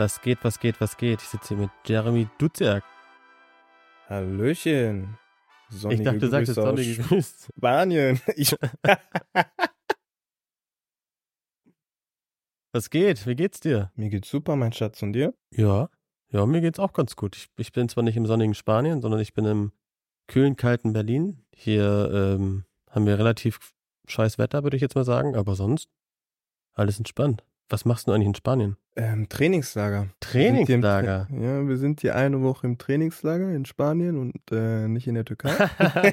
Was geht, was geht, was geht? Ich sitze hier mit Jeremy Duziak. Hallöchen. Ich dachte, du sagst sonnige Grüße. Spanien. Ich, Was geht? Wie geht's dir? mir geht's super, mein Schatz. Und dir? Ja, ja, mir geht's auch ganz gut. Ich, ich bin zwar nicht im sonnigen Spanien, sondern ich bin im kühlen, kalten Berlin. Hier ähm, haben wir relativ scheiß Wetter, würde ich jetzt mal sagen, aber sonst alles entspannt. Was machst du eigentlich in Spanien? Ähm, Trainingslager. Trainingslager. Wir Tra- Ja, wir sind hier eine Woche im Trainingslager in Spanien und äh, nicht in der Türkei.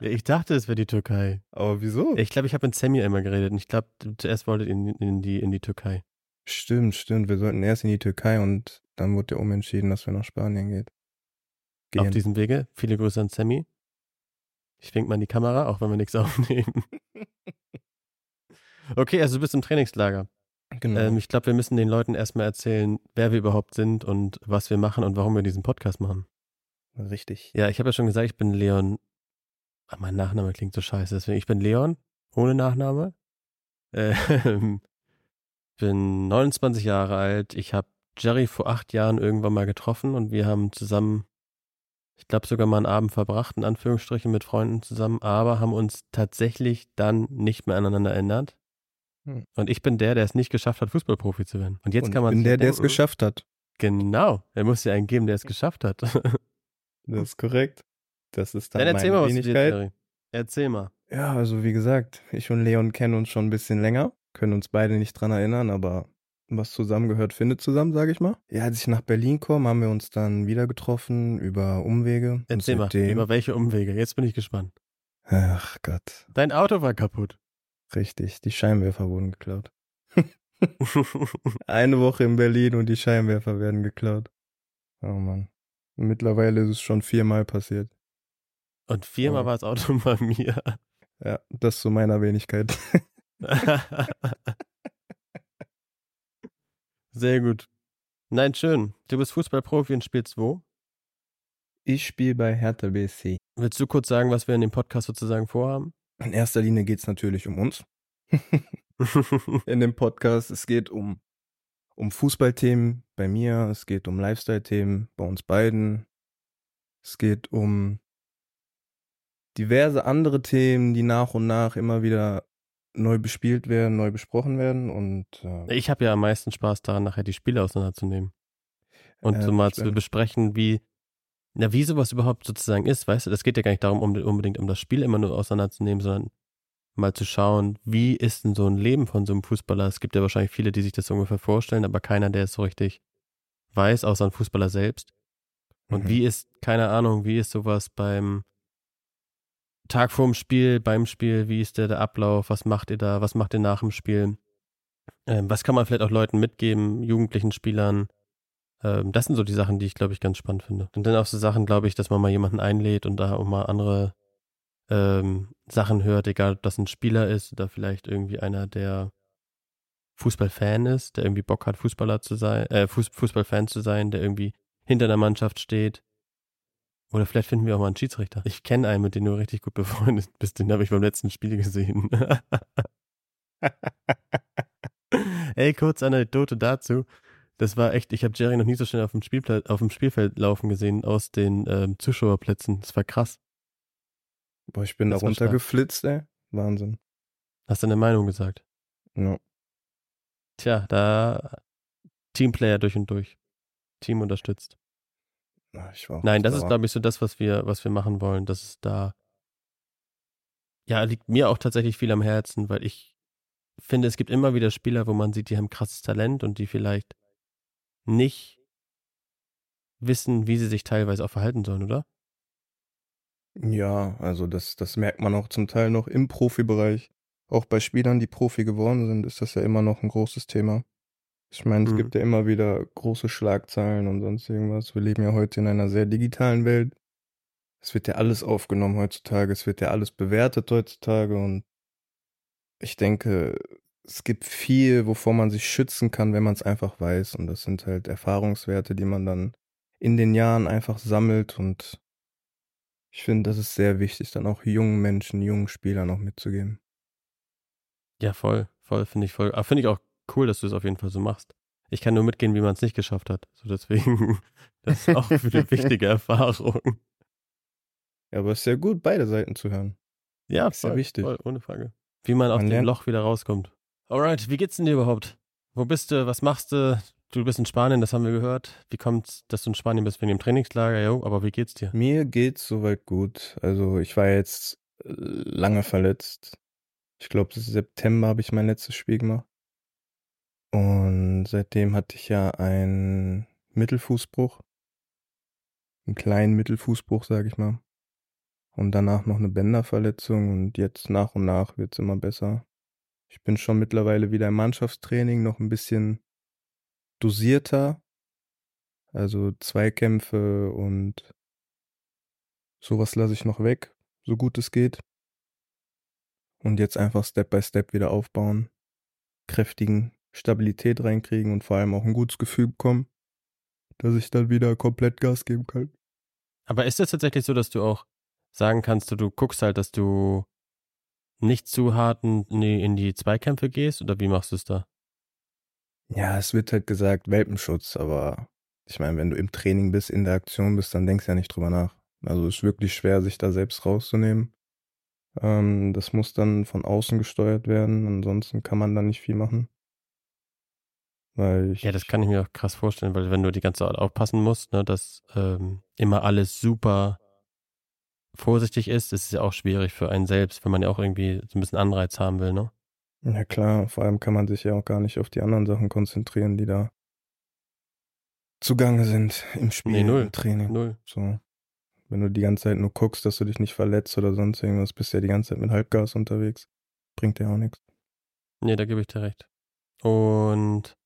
ich dachte, es wäre die Türkei. Aber wieso? Ich glaube, ich habe mit Sammy einmal geredet und ich glaube, zuerst wolltet ihr in, in, die, in die Türkei. Stimmt, stimmt. Wir sollten erst in die Türkei und dann wurde ja umentschieden, dass wir nach Spanien geht. Auf gehen. diesem Wege. Viele Grüße an Sammy. Ich wink mal in die Kamera, auch wenn wir nichts aufnehmen. Okay, also du bist im Trainingslager. Genau. Ähm, ich glaube, wir müssen den Leuten erstmal erzählen, wer wir überhaupt sind und was wir machen und warum wir diesen Podcast machen. Richtig. Ja, ich habe ja schon gesagt, ich bin Leon. Ah, mein Nachname klingt so scheiße, deswegen ich bin Leon, ohne Nachname. Ähm, bin 29 Jahre alt. Ich habe Jerry vor acht Jahren irgendwann mal getroffen und wir haben zusammen, ich glaube sogar mal einen Abend verbracht, in Anführungsstrichen mit Freunden zusammen, aber haben uns tatsächlich dann nicht mehr aneinander erinnert. Hm. Und ich bin der, der es nicht geschafft hat, Fußballprofi zu werden. Und jetzt und kann man bin sich der, der es geschafft hat. Genau, er muss ja einen geben, der es geschafft hat. Das ist korrekt. Das ist dann, Dann erzähl meine mal was dir, Wenigkeit. Jerry. Erzähl mal. Ja, also wie gesagt, ich und Leon kennen uns schon ein bisschen länger, können uns beide nicht dran erinnern, aber was zusammengehört, findet zusammen, sage ich mal. Ja, als ich nach Berlin komme, haben wir uns dann wieder getroffen über Umwege. Erzähl mal, über welche Umwege. Jetzt bin ich gespannt. Ach Gott, Dein Auto war kaputt. Richtig, die Scheinwerfer wurden geklaut. Eine Woche in Berlin und die Scheinwerfer werden geklaut. Oh Mann. Mittlerweile ist es schon viermal passiert. Und viermal Oh. war das Auto bei mir. Ja, das zu meiner Wenigkeit. Sehr gut. Nein, schön. Du bist Fußballprofi und spielst wo? Ich spiele bei Hertha BSC. Willst du kurz sagen, was wir in dem Podcast sozusagen vorhaben? In erster Linie geht es natürlich um uns. in dem Podcast. Es geht um, um Fußballthemen bei mir, es geht um Lifestyle-Themen bei uns beiden. Es geht um diverse andere Themen, die nach und nach immer wieder neu bespielt werden, neu besprochen werden und äh, ich habe ja am meisten Spaß daran, nachher die Spiele auseinanderzunehmen. Und äh, so mal zu besprechen, wie, na, wie sowas überhaupt sozusagen ist, weißt du? Das geht ja gar nicht darum, um, unbedingt um das Spiel immer nur auseinanderzunehmen, sondern mal zu schauen, wie ist denn so ein Leben von so einem Fußballer? Es gibt ja wahrscheinlich viele, die sich das ungefähr vorstellen, aber keiner, der es so richtig weiß, außer ein Fußballer selbst. Und Mhm. wie ist, keine Ahnung, wie ist sowas beim Tag vorm Spiel, beim Spiel, wie ist der, der Ablauf, was macht ihr da, was macht ihr nach dem Spiel? Ähm, was kann man vielleicht auch Leuten mitgeben, jugendlichen Spielern? Ähm, das sind so die Sachen, die ich, glaube ich, ganz spannend finde. Und dann auch so Sachen, glaube ich, dass man mal jemanden einlädt und da auch mal andere ähm, Sachen hört, egal ob das ein Spieler ist oder vielleicht irgendwie einer, der Fußballfan ist, der irgendwie Bock hat, Fußballer zu sein, äh, Fuß, Fußballfan zu sein, der irgendwie hinter der Mannschaft steht. Oder vielleicht finden wir auch mal einen Schiedsrichter. Ich kenne einen, mit dem du richtig gut befreundet bist. Den habe ich beim letzten Spiel gesehen. Ey, kurz Anekdote dazu. Das war echt, ich habe Jerry noch nie so schnell auf dem, Spielplatz, auf dem Spielfeld laufen gesehen aus den ähm, Zuschauerplätzen. Das war krass. Boah, ich bin da Das stark. runtergeflitzt, ey. Wahnsinn. Hast deine Meinung gesagt? Ja. Tja, da Teamplayer durch und durch. Team unterstützt. Ich war auch Nein, das ist, sauer. glaube ich, so das, was wir, was wir machen wollen, dass es da ja, liegt mir auch tatsächlich viel am Herzen, weil ich finde, es gibt immer wieder Spieler, wo man sieht, die haben krasses Talent und die vielleicht nicht wissen, wie sie sich teilweise auch verhalten sollen, oder? Ja, also das, das merkt man auch zum Teil noch im Profibereich. Auch bei Spielern, die Profi geworden sind, ist das ja immer noch ein großes Thema. Ich meine, es mhm. gibt ja immer wieder große Schlagzeilen und sonst irgendwas. Wir leben ja heute in einer sehr digitalen Welt. Es wird ja alles aufgenommen heutzutage, es wird ja alles bewertet heutzutage und ich denke, es gibt viel, wovor man sich schützen kann, wenn man es einfach weiß. Und das sind halt Erfahrungswerte, die man dann in den Jahren einfach sammelt. Und ich finde, das ist sehr wichtig, dann auch jungen Menschen, jungen Spielern auch mitzugeben. Ja, voll, voll, finde ich voll. Aber finde ich auch cool, dass du es auf jeden Fall so machst. Ich kann nur mitgehen, wie man es nicht geschafft hat. So deswegen, das ist auch eine wichtige Erfahrung. Ja, aber es ist sehr gut, beide Seiten zu hören. Ja, voll, sehr wichtig. Voll, ohne Frage. Wie man aus dem Loch wieder rauskommt. Alright, wie geht's denn dir überhaupt? Wo bist du? Was machst du? Du bist in Spanien, das haben wir gehört. Wie kommt's, dass du in Spanien bist wegen dem Trainingslager? Jo, aber wie geht's dir? Mir geht's soweit gut. Also ich war jetzt äh, lange verletzt. Ich glaube, September habe ich mein letztes Spiel gemacht. Und seitdem hatte ich ja einen Mittelfußbruch. Einen kleinen Mittelfußbruch, sag ich mal. Und danach noch eine Bänderverletzung und jetzt nach und nach wird's immer besser. Ich bin schon mittlerweile wieder im Mannschaftstraining, noch ein bisschen dosierter. Also Zweikämpfe und sowas lasse ich noch weg, so gut es geht. Und jetzt einfach Step by Step wieder aufbauen, kräftigen Stabilität reinkriegen und vor allem auch ein gutes Gefühl bekommen, dass ich dann wieder komplett Gas geben kann. Aber ist es tatsächlich so, dass du auch sagen kannst, du, du guckst halt, dass du nicht zu hart in die Zweikämpfe gehst oder wie machst du es da? Ja, es wird halt gesagt Welpenschutz, aber ich meine, wenn du im Training bist, in der Aktion bist, dann denkst du ja nicht drüber nach. Also es ist wirklich schwer, sich da selbst rauszunehmen. Ähm, das muss dann von außen gesteuert werden, ansonsten kann man da nicht viel machen. Weil ja, das kann ich mir auch krass vorstellen, weil wenn du die ganze Zeit aufpassen musst, ne, dass ähm, immer alles super vorsichtig ist, ist es ja auch schwierig für einen selbst, wenn man ja auch irgendwie so ein bisschen Anreiz haben will, ne? Ja klar, vor allem kann man sich ja auch gar nicht auf die anderen Sachen konzentrieren, die da zugange sind im Spiel, nee, null, im Training. Null. So. Wenn du die ganze Zeit nur guckst, dass du dich nicht verletzt oder sonst irgendwas, bist ja die ganze Zeit mit Halbgas unterwegs. Bringt dir auch nichts. Nee, da gebe ich dir recht. Und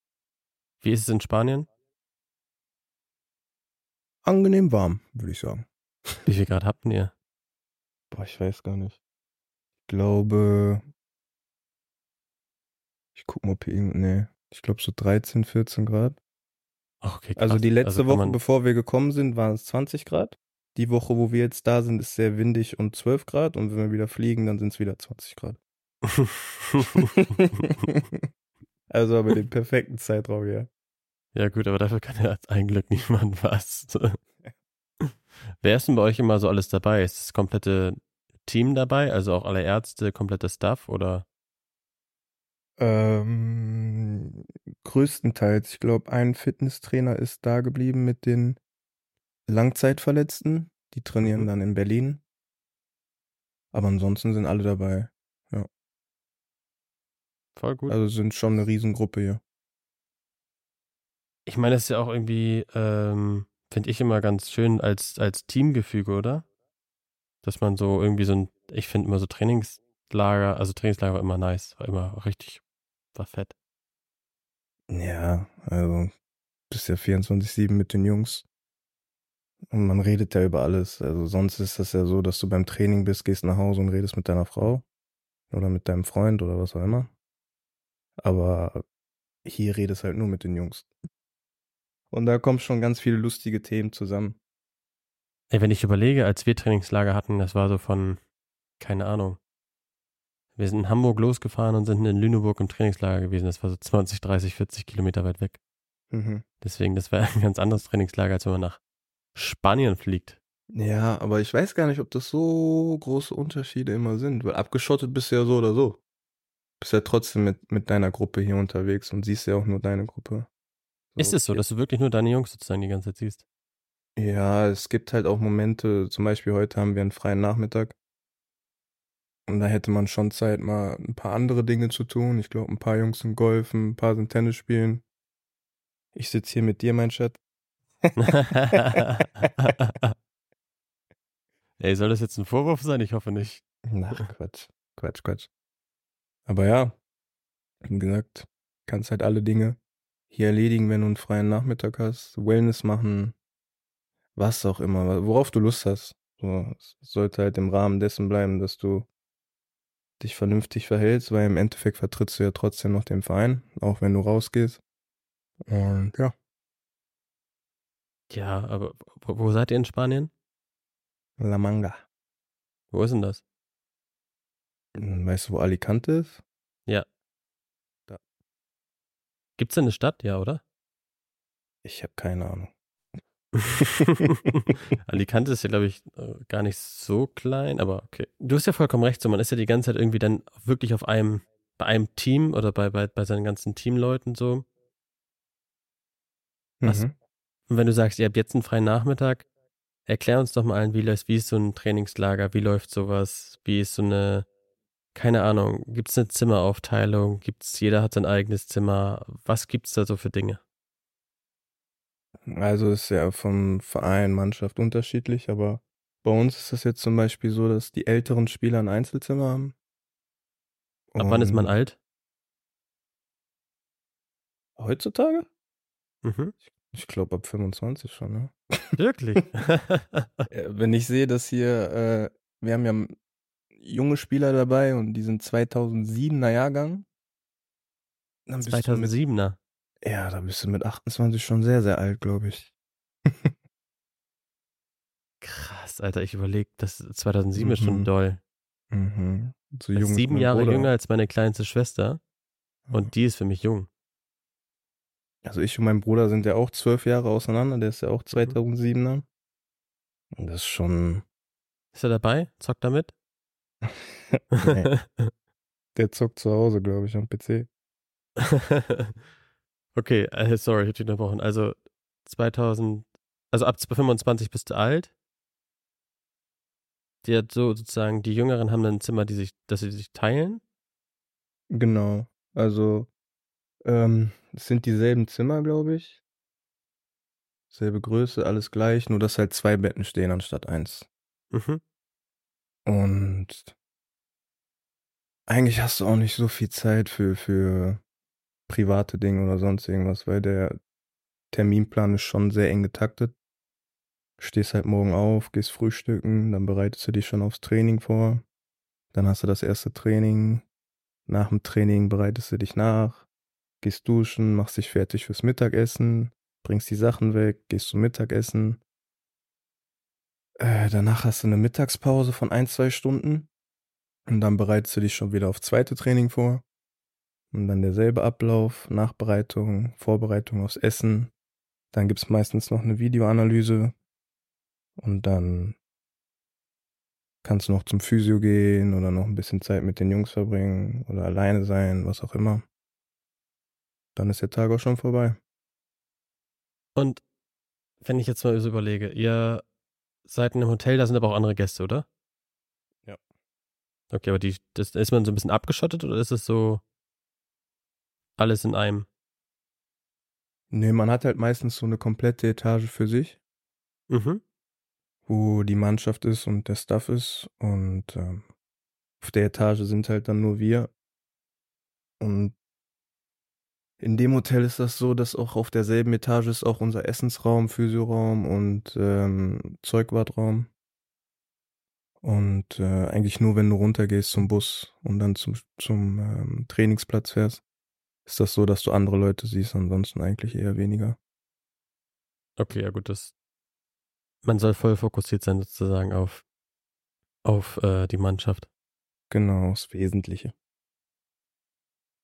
wie ist es in Spanien? Angenehm warm, würde ich sagen. Wie viel Grad habt ihr? Boah, ich weiß gar nicht. Ich glaube. Ich guck mal, ob hier irgend. Nee. Ich glaube so 13, 14 Grad. Okay, also die letzte also Woche, bevor wir gekommen sind, waren es 20 Grad. Die Woche, wo wir jetzt da sind, ist sehr windig und 12 Grad. Und wenn wir wieder fliegen, dann sind es wieder 20 Grad. also aber den perfekten Zeitraum, ja. Ja gut, aber dafür kann ja ein Glück niemand was. Wer ist denn bei euch immer so alles dabei? Ist das komplette Team dabei? Also auch alle Ärzte, komplette Staff oder? Ähm, größtenteils. Ich glaube, ein Fitnesstrainer ist da geblieben mit den Langzeitverletzten. Die trainieren mhm. dann in Berlin. Aber ansonsten sind alle dabei. Ja. Voll gut. Also sind schon eine Riesengruppe hier. Ich meine, das ist ja auch irgendwie, ähm, finde ich immer ganz schön als, als Teamgefüge, oder? Dass man so irgendwie so ein, ich finde immer so Trainingslager, also Trainingslager war immer nice, war immer richtig, war fett. Ja, also bist ja 24-7 mit den Jungs. Und man redet ja über alles. Also sonst ist das ja so, dass du beim Training bist, gehst nach Hause und redest mit deiner Frau oder mit deinem Freund oder was auch immer. Aber hier redest halt nur mit den Jungs. Und da kommen schon ganz viele lustige Themen zusammen. Ey, wenn ich überlege, als wir Trainingslager hatten, das war so von, keine Ahnung. Wir sind in Hamburg losgefahren und sind in Lüneburg im Trainingslager gewesen. Das war so 20, 30, 40 Kilometer weit weg. Mhm. Deswegen, das war ein ganz anderes Trainingslager, als wenn man nach Spanien fliegt. Ja, aber ich weiß gar nicht, ob das so große Unterschiede immer sind, weil abgeschottet bist du ja so oder so. Bist ja trotzdem mit, mit deiner Gruppe hier unterwegs und siehst ja auch nur deine Gruppe. Ist es so, dass du wirklich nur deine Jungs sozusagen die ganze Zeit siehst? Ja, es gibt halt auch Momente, zum Beispiel heute haben wir einen freien Nachmittag. Und da hätte man schon Zeit, mal ein paar andere Dinge zu tun. Ich glaube, ein paar Jungs sind golfen, ein paar sind Tennis spielen. Ich sitze hier mit dir, mein Schatz. Ey, soll das jetzt ein Vorwurf sein? Ich hoffe nicht. Na, Quatsch. Quatsch, Quatsch. Aber ja, wie gesagt, kannst halt alle Dinge hier erledigen, wenn du einen freien Nachmittag hast. Wellness machen, was auch immer, worauf du Lust hast. So, es sollte halt im Rahmen dessen bleiben, dass du dich vernünftig verhältst, weil im Endeffekt vertrittst du ja trotzdem noch den Verein, auch wenn du rausgehst. Und ja. Ja, aber wo, wo seid ihr in Spanien? La Manga. Wo ist denn das? Weißt du, wo Alicante ist? Ja. Da. Gibt's denn eine Stadt? Ja, oder? Ich habe keine Ahnung. Alicante ist ja, glaube ich, äh, gar nicht so klein, aber okay. Du hast ja vollkommen recht, so man ist ja die ganze Zeit irgendwie dann wirklich auf einem, bei einem Team oder bei, bei, bei seinen ganzen Teamleuten so. Was, Mhm. Und wenn du sagst, ihr habt jetzt einen freien Nachmittag, erklär uns doch mal allen, wie läuft, wie ist so ein Trainingslager, wie läuft sowas, wie ist so eine, keine Ahnung, gibt es eine Zimmeraufteilung, gibt's, jeder hat sein eigenes Zimmer, was gibt's da so für Dinge? Also ist ja vom Verein, Mannschaft unterschiedlich, aber bei uns ist es jetzt zum Beispiel so, dass die älteren Spieler ein Einzelzimmer haben. Ab wann ist man alt? Heutzutage? Mhm. Ich glaube ab 25 schon, ne? Wirklich? Wenn ich sehe, dass hier, äh, wir haben ja junge Spieler dabei und die sind 2007er Jahrgang. Dann bist du mit, 2007er. ja, da bist du mit 28 schon sehr, sehr alt, glaube ich. Krass, Alter, ich überlege, das 2007 ist schon Mhm. doll. Mhm. So jung sieben Jahre Bruder. jünger als meine kleinste Schwester Ja. und die ist für mich jung. Also ich und mein Bruder sind ja auch zwölf Jahre auseinander, der ist ja Mhm. auch 2007er. Und das ist schon, Ist er dabei? Zockt damit? Nee, der zockt zu Hause, glaube ich, am PC. okay, äh, sorry, ich hab dich unterbrochen. Also 2000, also ab 25 bist du alt. Die hat so sozusagen, die Jüngeren haben dann ein Zimmer, die sich, dass sie sich teilen. Genau. Also, ähm, es sind dieselben Zimmer, glaube ich. Selbe Größe, alles gleich, nur dass halt zwei Betten stehen anstatt eins. Mhm. Und eigentlich hast du auch nicht so viel Zeit für, für private Dinge oder sonst irgendwas, weil der Terminplan ist schon sehr eng getaktet. Stehst halt morgen auf, gehst frühstücken, dann bereitest du dich schon aufs Training vor. Dann hast du das erste Training. Nach dem Training bereitest du dich nach, gehst duschen, machst dich fertig fürs Mittagessen, bringst die Sachen weg, gehst zum Mittagessen. Äh, danach hast du eine Mittagspause von ein, zwei Stunden. Und dann bereitest du dich schon wieder auf zweite Training vor. Und dann derselbe Ablauf, Nachbereitung, Vorbereitung aufs Essen. Dann gibt's meistens noch eine Videoanalyse. Und dann kannst du noch zum Physio gehen oder noch ein bisschen Zeit mit den Jungs verbringen oder alleine sein, was auch immer. Dann ist der Tag auch schon vorbei. Und wenn ich jetzt mal überlege, ihr seid in einem Hotel, da sind aber auch andere Gäste, oder? Ja. Okay, aber die, das, ist man so ein bisschen abgeschottet oder ist es so alles in einem? Nee, man hat halt meistens so eine komplette Etage für sich, Mhm. wo die Mannschaft ist und der Staff ist. Und ähm, auf der Etage sind halt dann nur wir. Und in dem Hotel ist das so, dass auch auf derselben Etage ist auch unser Essensraum, Physioraum und ähm, Zeugwartraum. Und äh, eigentlich nur, wenn du runtergehst zum Bus und dann zum, zum ähm, Trainingsplatz fährst, ist das so, dass du andere Leute siehst, ansonsten eigentlich eher weniger. Okay, ja gut, das. Man soll voll fokussiert sein sozusagen auf, auf äh, die Mannschaft. Genau, das Wesentliche.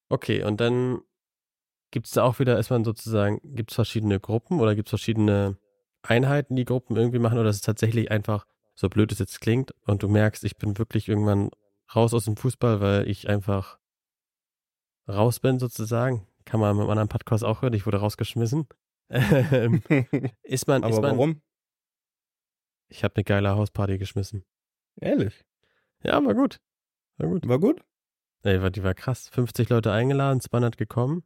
Okay, und dann gibt es da auch wieder, ist man sozusagen, gibt es verschiedene Gruppen oder gibt es verschiedene Einheiten, die Gruppen irgendwie machen oder ist es tatsächlich einfach, so blöd es jetzt klingt, und du merkst, ich bin wirklich irgendwann raus aus dem Fußball, weil ich einfach raus bin sozusagen. Kann man mit einem anderen Podcast auch hören, ich wurde rausgeschmissen. Ähm, ist man, ist Aber man, warum? ich habe eine geile Hausparty geschmissen. Ehrlich? Ja, war gut. War gut. War gut? Ey, die war krass. 50 Leute eingeladen, 200 gekommen.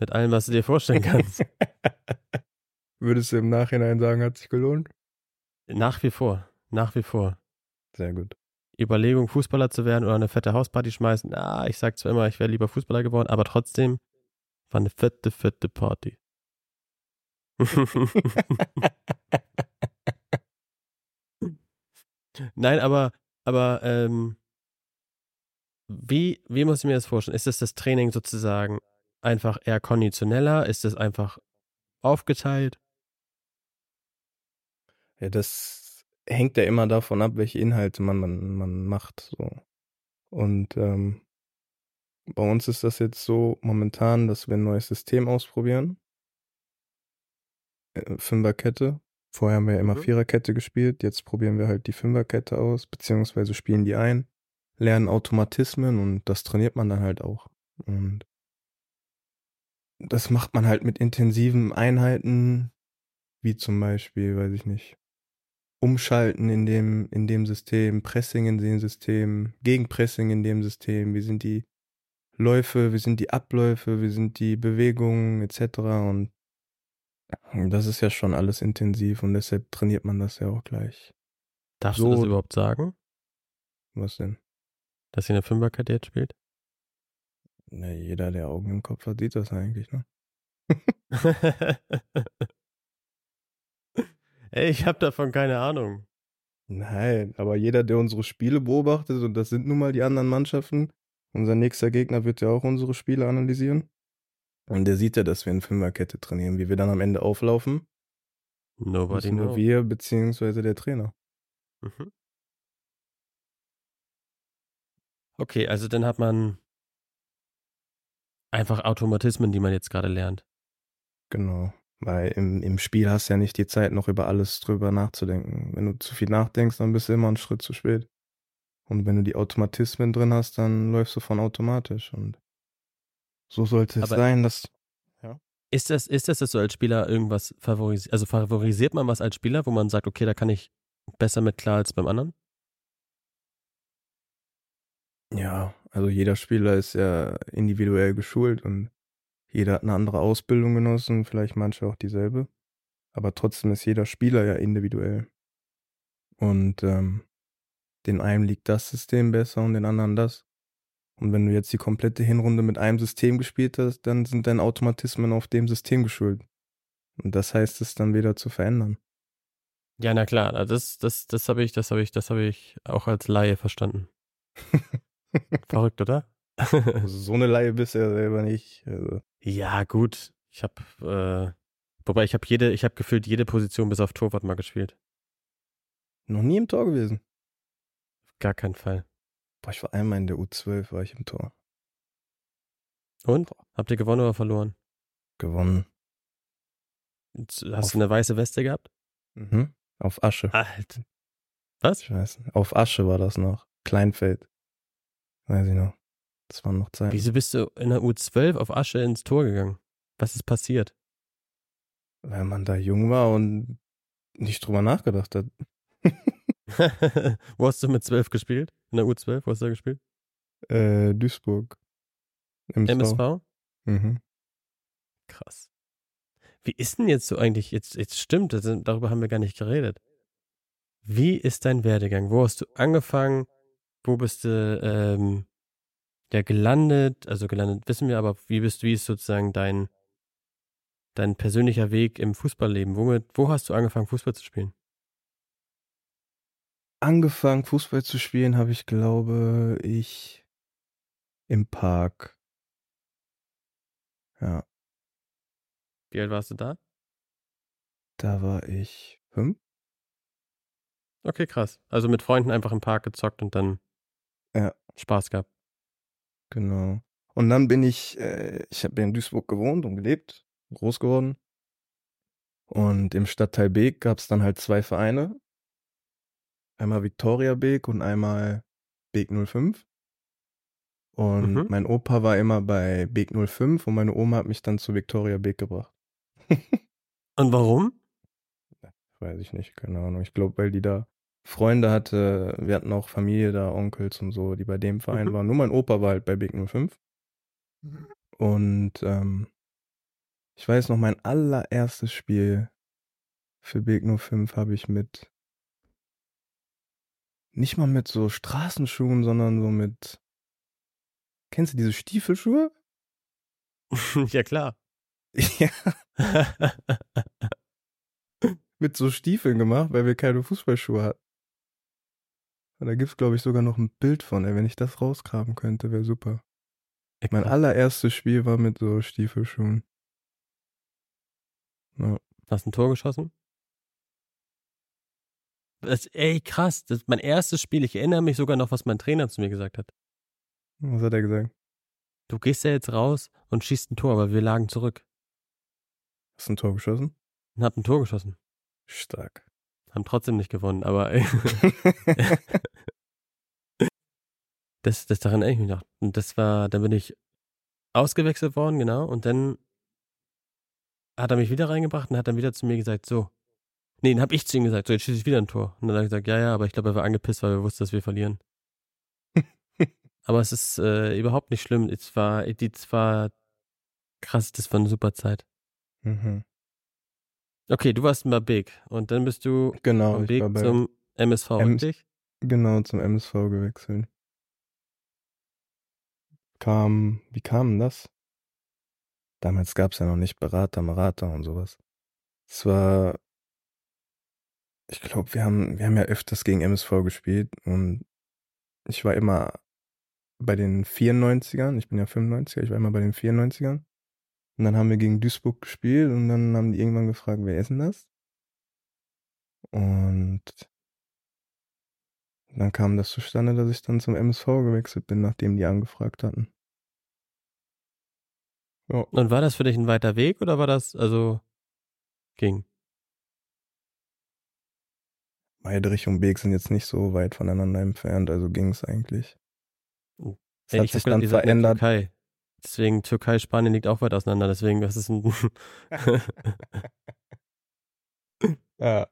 Mit allem, was du dir vorstellen kannst. Würdest du im Nachhinein sagen, hat sich gelohnt? Nach wie vor. Nach wie vor. Sehr gut. Überlegung, Fußballer zu werden oder eine fette Hausparty schmeißen. Ah, ich sag zwar immer, ich wäre lieber Fußballer geworden, aber trotzdem war eine fette, fette Party. Nein, aber, aber, ähm, wie, wie muss ich mir das vorstellen? Ist das das Training sozusagen einfach eher konditioneller? Ist es einfach aufgeteilt? Ja, das hängt ja immer davon ab, welche Inhalte man, man, man macht. So. Und ähm, bei uns ist das jetzt so momentan, dass wir ein neues System ausprobieren. Äh, Fünferkette. Vorher haben wir ja immer Mhm. Viererkette gespielt. Jetzt probieren wir halt die Fünferkette aus, beziehungsweise spielen die ein, lernen Automatismen und das trainiert man dann halt auch. Und das macht man halt mit intensiven Einheiten, wie zum Beispiel, weiß ich nicht, Umschalten in dem, in dem System, Pressing in dem System, Gegenpressing in dem System, wie sind die Läufe, wie sind die Abläufe, wie sind die Bewegungen etc. Und das ist ja schon alles intensiv und deshalb trainiert man das ja auch gleich. Darfst So- du das überhaupt sagen, Was denn? dass ihr eine Fünferkette jetzt spielt? Na, jeder, der Augen im Kopf hat, sieht das eigentlich, ne? Ey, ich habe davon keine Ahnung. Nein, aber jeder, der unsere Spiele beobachtet, und das sind nun mal die anderen Mannschaften, unser nächster Gegner wird ja auch unsere Spiele analysieren. Und der sieht ja, dass wir in Fünferkette trainieren, wie wir dann am Ende auflaufen. Nobody Wissen nur knows. wir, beziehungsweise der Trainer. Mhm. Okay, also dann hat man einfach Automatismen, die man jetzt gerade lernt. Genau. Weil im, im Spiel hast du ja nicht die Zeit, noch über alles drüber nachzudenken. Wenn du zu viel nachdenkst, dann bist du immer einen Schritt zu spät. Und wenn du die Automatismen drin hast, dann läufst du von automatisch. Und so sollte es Aber- sein, dass. Ist das, ist das, dass du als Spieler irgendwas favorisiert, also favorisiert man was als Spieler, wo man sagt, okay, da kann ich besser mit klar als beim anderen? Ja, also jeder Spieler ist ja individuell geschult und jeder hat eine andere Ausbildung genossen, vielleicht manche auch dieselbe. Aber trotzdem ist jeder Spieler ja individuell. Und ähm, den einen liegt das System besser und den anderen das. Und wenn du jetzt die komplette Hinrunde mit einem System gespielt hast, dann sind deine Automatismen auf dem System geschult. Und das heißt es dann wieder zu verändern. Ja, na klar, das, das, das habe ich, das habe ich, das habe ich auch als Laie verstanden. Verrückt, oder? Also so eine Laie bist du ja selber nicht. Also, ja, gut. Ich habe, äh, wobei ich habe jede, ich habe gefühlt jede Position bis auf Torwart mal gespielt. noch nie im Tor gewesen. Gar keinen Fall. Boah, ich war einmal in der U12, war ich im Tor. Und? Habt ihr gewonnen oder verloren? Gewonnen. Hast Auf- du eine weiße Weste gehabt? Mhm. Auf Asche. Alter. Was? Nicht. Auf Asche war das noch. Kleinfeld. Weiß ich noch. Das waren noch Zeiten. Wieso bist du in der U12 auf Asche ins Tor gegangen? Was ist passiert? Weil man da jung war und nicht drüber nachgedacht hat. Wo hast du mit 12 gespielt? In der U12? Wo hast du da gespielt? Äh, Duisburg. MSV. MSV? Mhm. Krass. Wie ist denn jetzt so eigentlich, jetzt, jetzt stimmt, das sind- darüber haben wir gar nicht geredet. Wie ist dein Werdegang? Wo hast du angefangen? Wo bist du ähm, ja gelandet? Also gelandet wissen wir, aber wie bist wie ist sozusagen dein dein persönlicher Weg im Fußballleben? Womit, wo hast du angefangen, Fußball zu spielen? Angefangen, Fußball zu spielen, habe ich, glaube ich, im Park. Ja, Wie alt warst du da? da war ich fünf. Okay, krass. Also mit Freunden einfach im Park gezockt und dann Ja. Spaß gehabt. Genau. Und dann bin ich, äh, ich habe in Duisburg gewohnt und gelebt, groß geworden. Und im Stadtteil Beek gab es dann halt zwei Vereine. Einmal Victoria Beek und einmal Beek 05. Und Mhm. mein Opa war immer bei Beek 05 und meine Oma hat mich dann zu Victoria Beek gebracht. Und warum? Weiß ich nicht, keine Ahnung. Ich glaube, weil die da Freunde hatte, wir hatten auch Familie da, Onkels und so, die bei dem Verein Mhm. waren. Nur mein Opa war halt bei Big 05. Und ähm, ich weiß noch, mein allererstes Spiel für Big 05 habe ich mit, nicht mal mit so Straßenschuhen, sondern so mit, kennst du diese Stiefelschuhe? ja, klar. Ja, mit so Stiefeln gemacht, weil wir keine Fußballschuhe hatten. Und da gibt's, glaube ich, sogar noch ein Bild von, ey. Wenn ich das rausgraben könnte, wäre super. Mein allererstes Spiel war mit so Stiefelschuhen. Ja. Hast ein Tor geschossen? Das, ey, krass. Das ist mein erstes Spiel. Ich erinnere mich sogar noch, was mein Trainer zu mir gesagt hat. Was hat er gesagt? Du gehst ja jetzt raus und schießt ein Tor, aber wir lagen zurück. Hast du ein Tor geschossen? Und hab ein Tor geschossen. Stark. Haben trotzdem nicht gewonnen, aber das, das daran erinnere ich mich noch. Und das war, dann bin ich ausgewechselt worden, genau. Und dann hat er mich wieder reingebracht und hat dann wieder zu mir gesagt, so. Nee, dann hab ich zu ihm gesagt, so, jetzt schieße ich wieder ein Tor. Und dann hat er gesagt, ja, ja, aber ich glaube, er war angepisst, weil er wusste, dass wir verlieren. aber es ist äh, überhaupt nicht schlimm. Es war, die war krass, das war eine super Zeit. mhm. Okay, du warst mal Big und dann bist du Genau, ich Big zum MSV, M- richtig? genau zum MSV gewechselt. Kam, wie kam das? Damals gab's ja noch nicht Berater, Marater und sowas. Es war, ich glaube, wir haben, wir haben ja öfters gegen MSV gespielt und ich war immer bei den 94ern, ich bin ja 95er, ich war immer bei den 94ern. Und dann haben wir gegen Duisburg gespielt und dann haben die irgendwann gefragt, wer ist denn das? Und dann kam das zustande, dass ich dann zum MSV gewechselt bin, nachdem die angefragt hatten. Ja, Und war das für dich ein weiter Weg oder war das, also, ging? Meidrich und Beek sind jetzt nicht so weit voneinander entfernt, also ging's eigentlich. Oh. Es hat sich dann verändert. Deswegen Türkei, Spanien liegt auch weit auseinander, deswegen, das ist ein, Ja.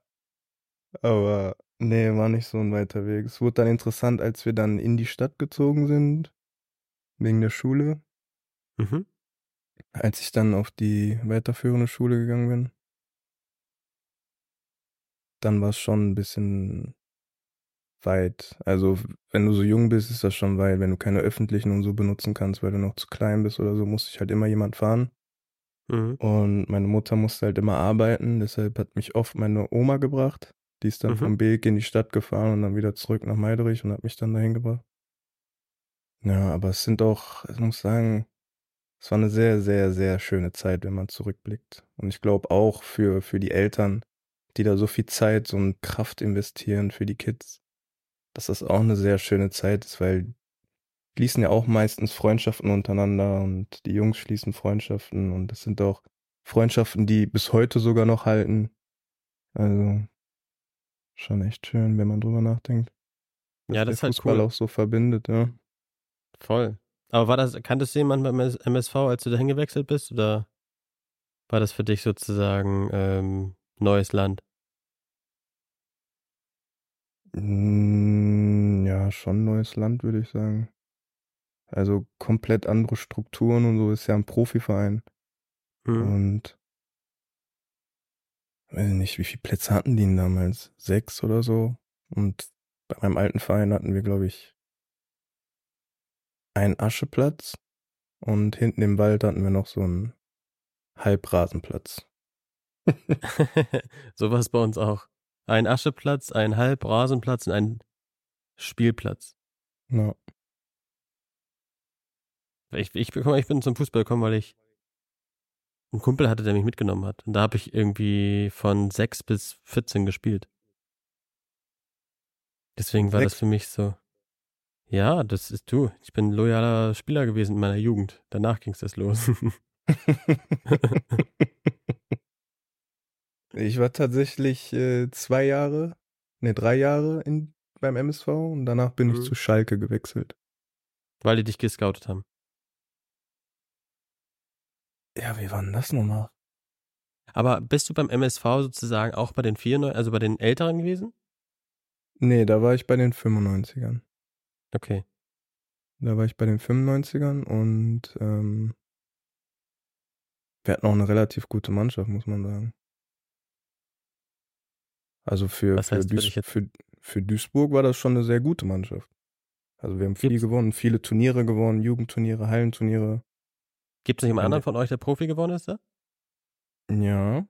Aber nee, war nicht so ein weiter Weg. Es wurde dann interessant, als wir dann in die Stadt gezogen sind, wegen der Schule. mhm. Als ich dann auf die weiterführende Schule gegangen bin, dann war es schon ein bisschen weit. Also, wenn du so jung bist, ist das schon weit. Wenn du keine öffentlichen und so benutzen kannst, weil du noch zu klein bist oder so, muss ich halt immer jemand fahren. Mhm. Und meine Mutter musste halt immer arbeiten, deshalb hat mich oft meine Oma gebracht. Die ist dann Mhm. vom Beek in die Stadt gefahren und dann wieder zurück nach Meidrich und hat mich dann dahin gebracht. Ja, aber es sind auch, ich muss sagen, es war eine sehr, sehr, sehr schöne Zeit, wenn man zurückblickt. Und ich glaube auch für, für die Eltern, die da so viel Zeit so und Kraft investieren für die Kids, dass das auch eine sehr schöne Zeit ist, weil schließen ja auch meistens Freundschaften untereinander und die Jungs schließen Freundschaften und das sind auch Freundschaften, die bis heute sogar noch halten. Also schon echt schön, wenn man drüber nachdenkt. Ja, das ist halt Fußball cool. auch so verbindet, ja. Voll. Aber war das, kanntest du jemanden beim MSV, als du dahin gewechselt bist, oder war das für dich sozusagen ähm, neues Land? Mm, Ja, schon neues Land, würde ich sagen. Also komplett andere Strukturen und so ist ja ein Profiverein. Mhm. Und weiß nicht, wie viele Plätze hatten die denn damals? Sechs oder so. Und bei meinem alten Verein hatten wir, glaube ich, einen Ascheplatz und hinten im Wald hatten wir noch so einen Halbrasenplatz. so war es bei uns auch. Ein Ascheplatz, ein Halbrasenplatz und ein Spielplatz. Ja. Ich, ich, ich bin zum Fußball gekommen, weil ich einen Kumpel hatte, der mich mitgenommen hat. Und da habe ich irgendwie von 6 bis 14 gespielt. Deswegen war das Sechs? für mich so. Ja, das ist du. Ich bin loyaler Spieler gewesen in meiner Jugend. Danach ging es das los. ich war tatsächlich äh, zwei Jahre, ne, drei Jahre in, beim MSV und danach bin Mhm. ich zu Schalke gewechselt. weil die dich gescoutet haben. Ja, wie war denn das nochmal? Aber bist du beim MSV sozusagen auch bei den vier, Neu- also bei den Älteren gewesen? Nee, da war ich bei den 95ern. Okay. Da war ich bei den 95ern und ähm, wir hatten auch eine relativ gute Mannschaft, muss man sagen. Also für, für, heißt für Duis für, für Duisburg war das schon eine sehr gute Mannschaft. Also wir haben viel Gibt's- gewonnen, viele Turniere gewonnen, Jugendturniere, Hallenturniere. Gibt es nicht Wenn anderen der- von euch, der Profi geworden ist da? Ja.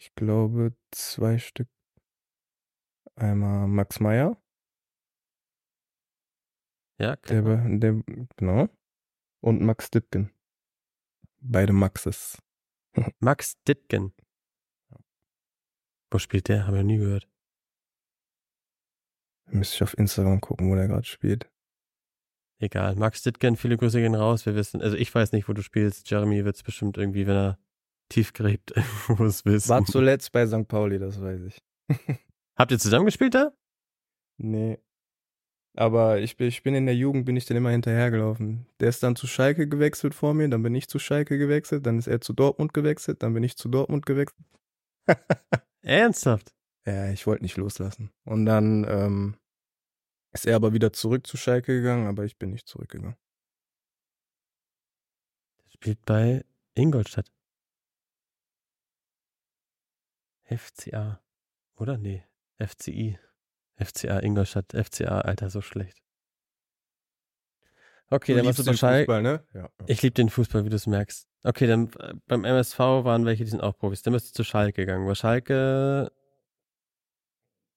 Ich glaube zwei Stück. Einmal Max Meyer, Ja, der, kennt man. der, genau. Und Max Dittgen. Beide Maxes. Max Dittgen. Wo spielt der? Habe ich noch nie gehört. Müsste ich auf Instagram gucken, wo der gerade spielt. Egal. Max Dittgen, viele Grüße gehen raus. Wir wissen, also ich weiß nicht, wo du spielst. Jeremy wird es bestimmt irgendwie, wenn er tief gräbt, wo es wissen. War zuletzt bei St. Pauli, das weiß ich. Habt ihr zusammen gespielt da? Nee. Aber ich bin, ich bin in der Jugend, bin ich dann immer hinterhergelaufen. Der ist dann zu Schalke gewechselt vor mir, dann bin ich zu Schalke gewechselt, dann ist er zu Dortmund gewechselt, dann bin ich zu Dortmund gewechselt. Ernsthaft? Ja, ich wollte nicht loslassen. Und dann ähm, ist er aber wieder zurück zu Schalke gegangen, aber ich bin nicht zurückgegangen. Spielt bei Ingolstadt. FCA. Oder? Nee. FCI. FCA Ingolstadt. FCA, Alter, so schlecht. Okay, dann warst du Bescheid. Fußball, ne? Ja. Ich liebe den Fußball, wie du es merkst. Okay, dann äh, beim MSV waren welche, die sind auch Profis. Dann bist du zu Schalke gegangen. Weil Schalke,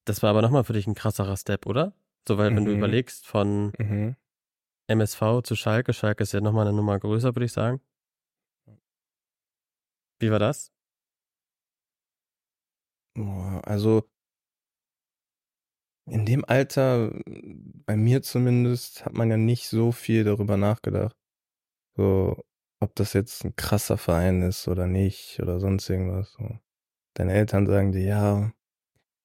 das war aber nochmal für dich ein krasserer Step, oder? So, weil wenn du Mhm. überlegst von Mhm. MSV zu Schalke, Schalke ist ja nochmal eine Nummer größer, würde ich sagen. Wie war das? Boah, also in dem Alter, bei mir zumindest, hat man ja nicht so viel darüber nachgedacht. So, ob das jetzt ein krasser Verein ist oder nicht oder sonst irgendwas. So. Deine Eltern sagen dir, ja,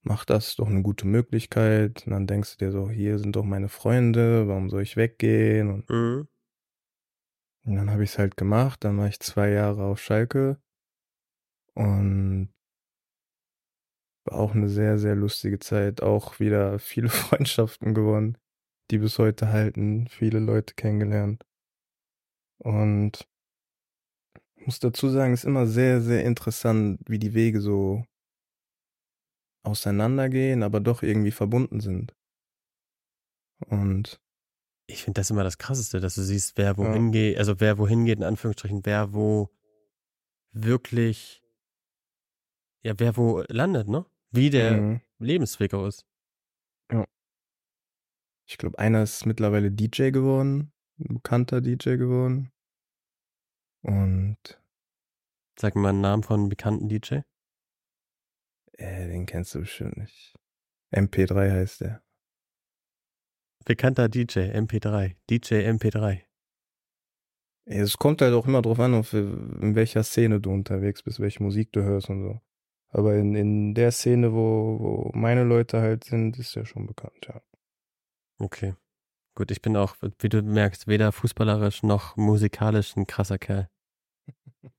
mach das, ist doch eine gute Möglichkeit. Und dann denkst du dir so, hier sind doch meine Freunde, warum soll ich weggehen? Und, Mhm. und dann habe ich es halt gemacht. Dann war ich zwei Jahre auf Schalke und war auch eine sehr, sehr lustige Zeit. Auch wieder viele Freundschaften gewonnen, die bis heute halten. Viele Leute kennengelernt. Und ich muss dazu sagen, es ist immer sehr, sehr interessant, wie die Wege so auseinandergehen, aber doch irgendwie verbunden sind. Und Ich finde das immer das Krasseste, dass du siehst, wer Ja. wohin geht, also wer wohin geht, in Anführungsstrichen, wer wo wirklich, ja, wer wo landet, ne? Wie der mhm. Lebensweg ist. ich glaube, einer ist mittlerweile DJ geworden, ein bekannter DJ geworden. Und Sag mir mal einen Namen von einem bekannten DJ. äh, den kennst du bestimmt nicht. MP3 heißt der. Bekannter DJ, MP3. DJ MP3. Ey, Es kommt halt auch immer drauf an, auf, in welcher Szene du unterwegs bist, welche Musik du hörst und so. Aber in, in der Szene, wo, wo meine Leute halt sind, ist er schon bekannt, ja. Okay. Gut, ich bin auch, wie du merkst, weder fußballerisch noch musikalisch ein krasser Kerl.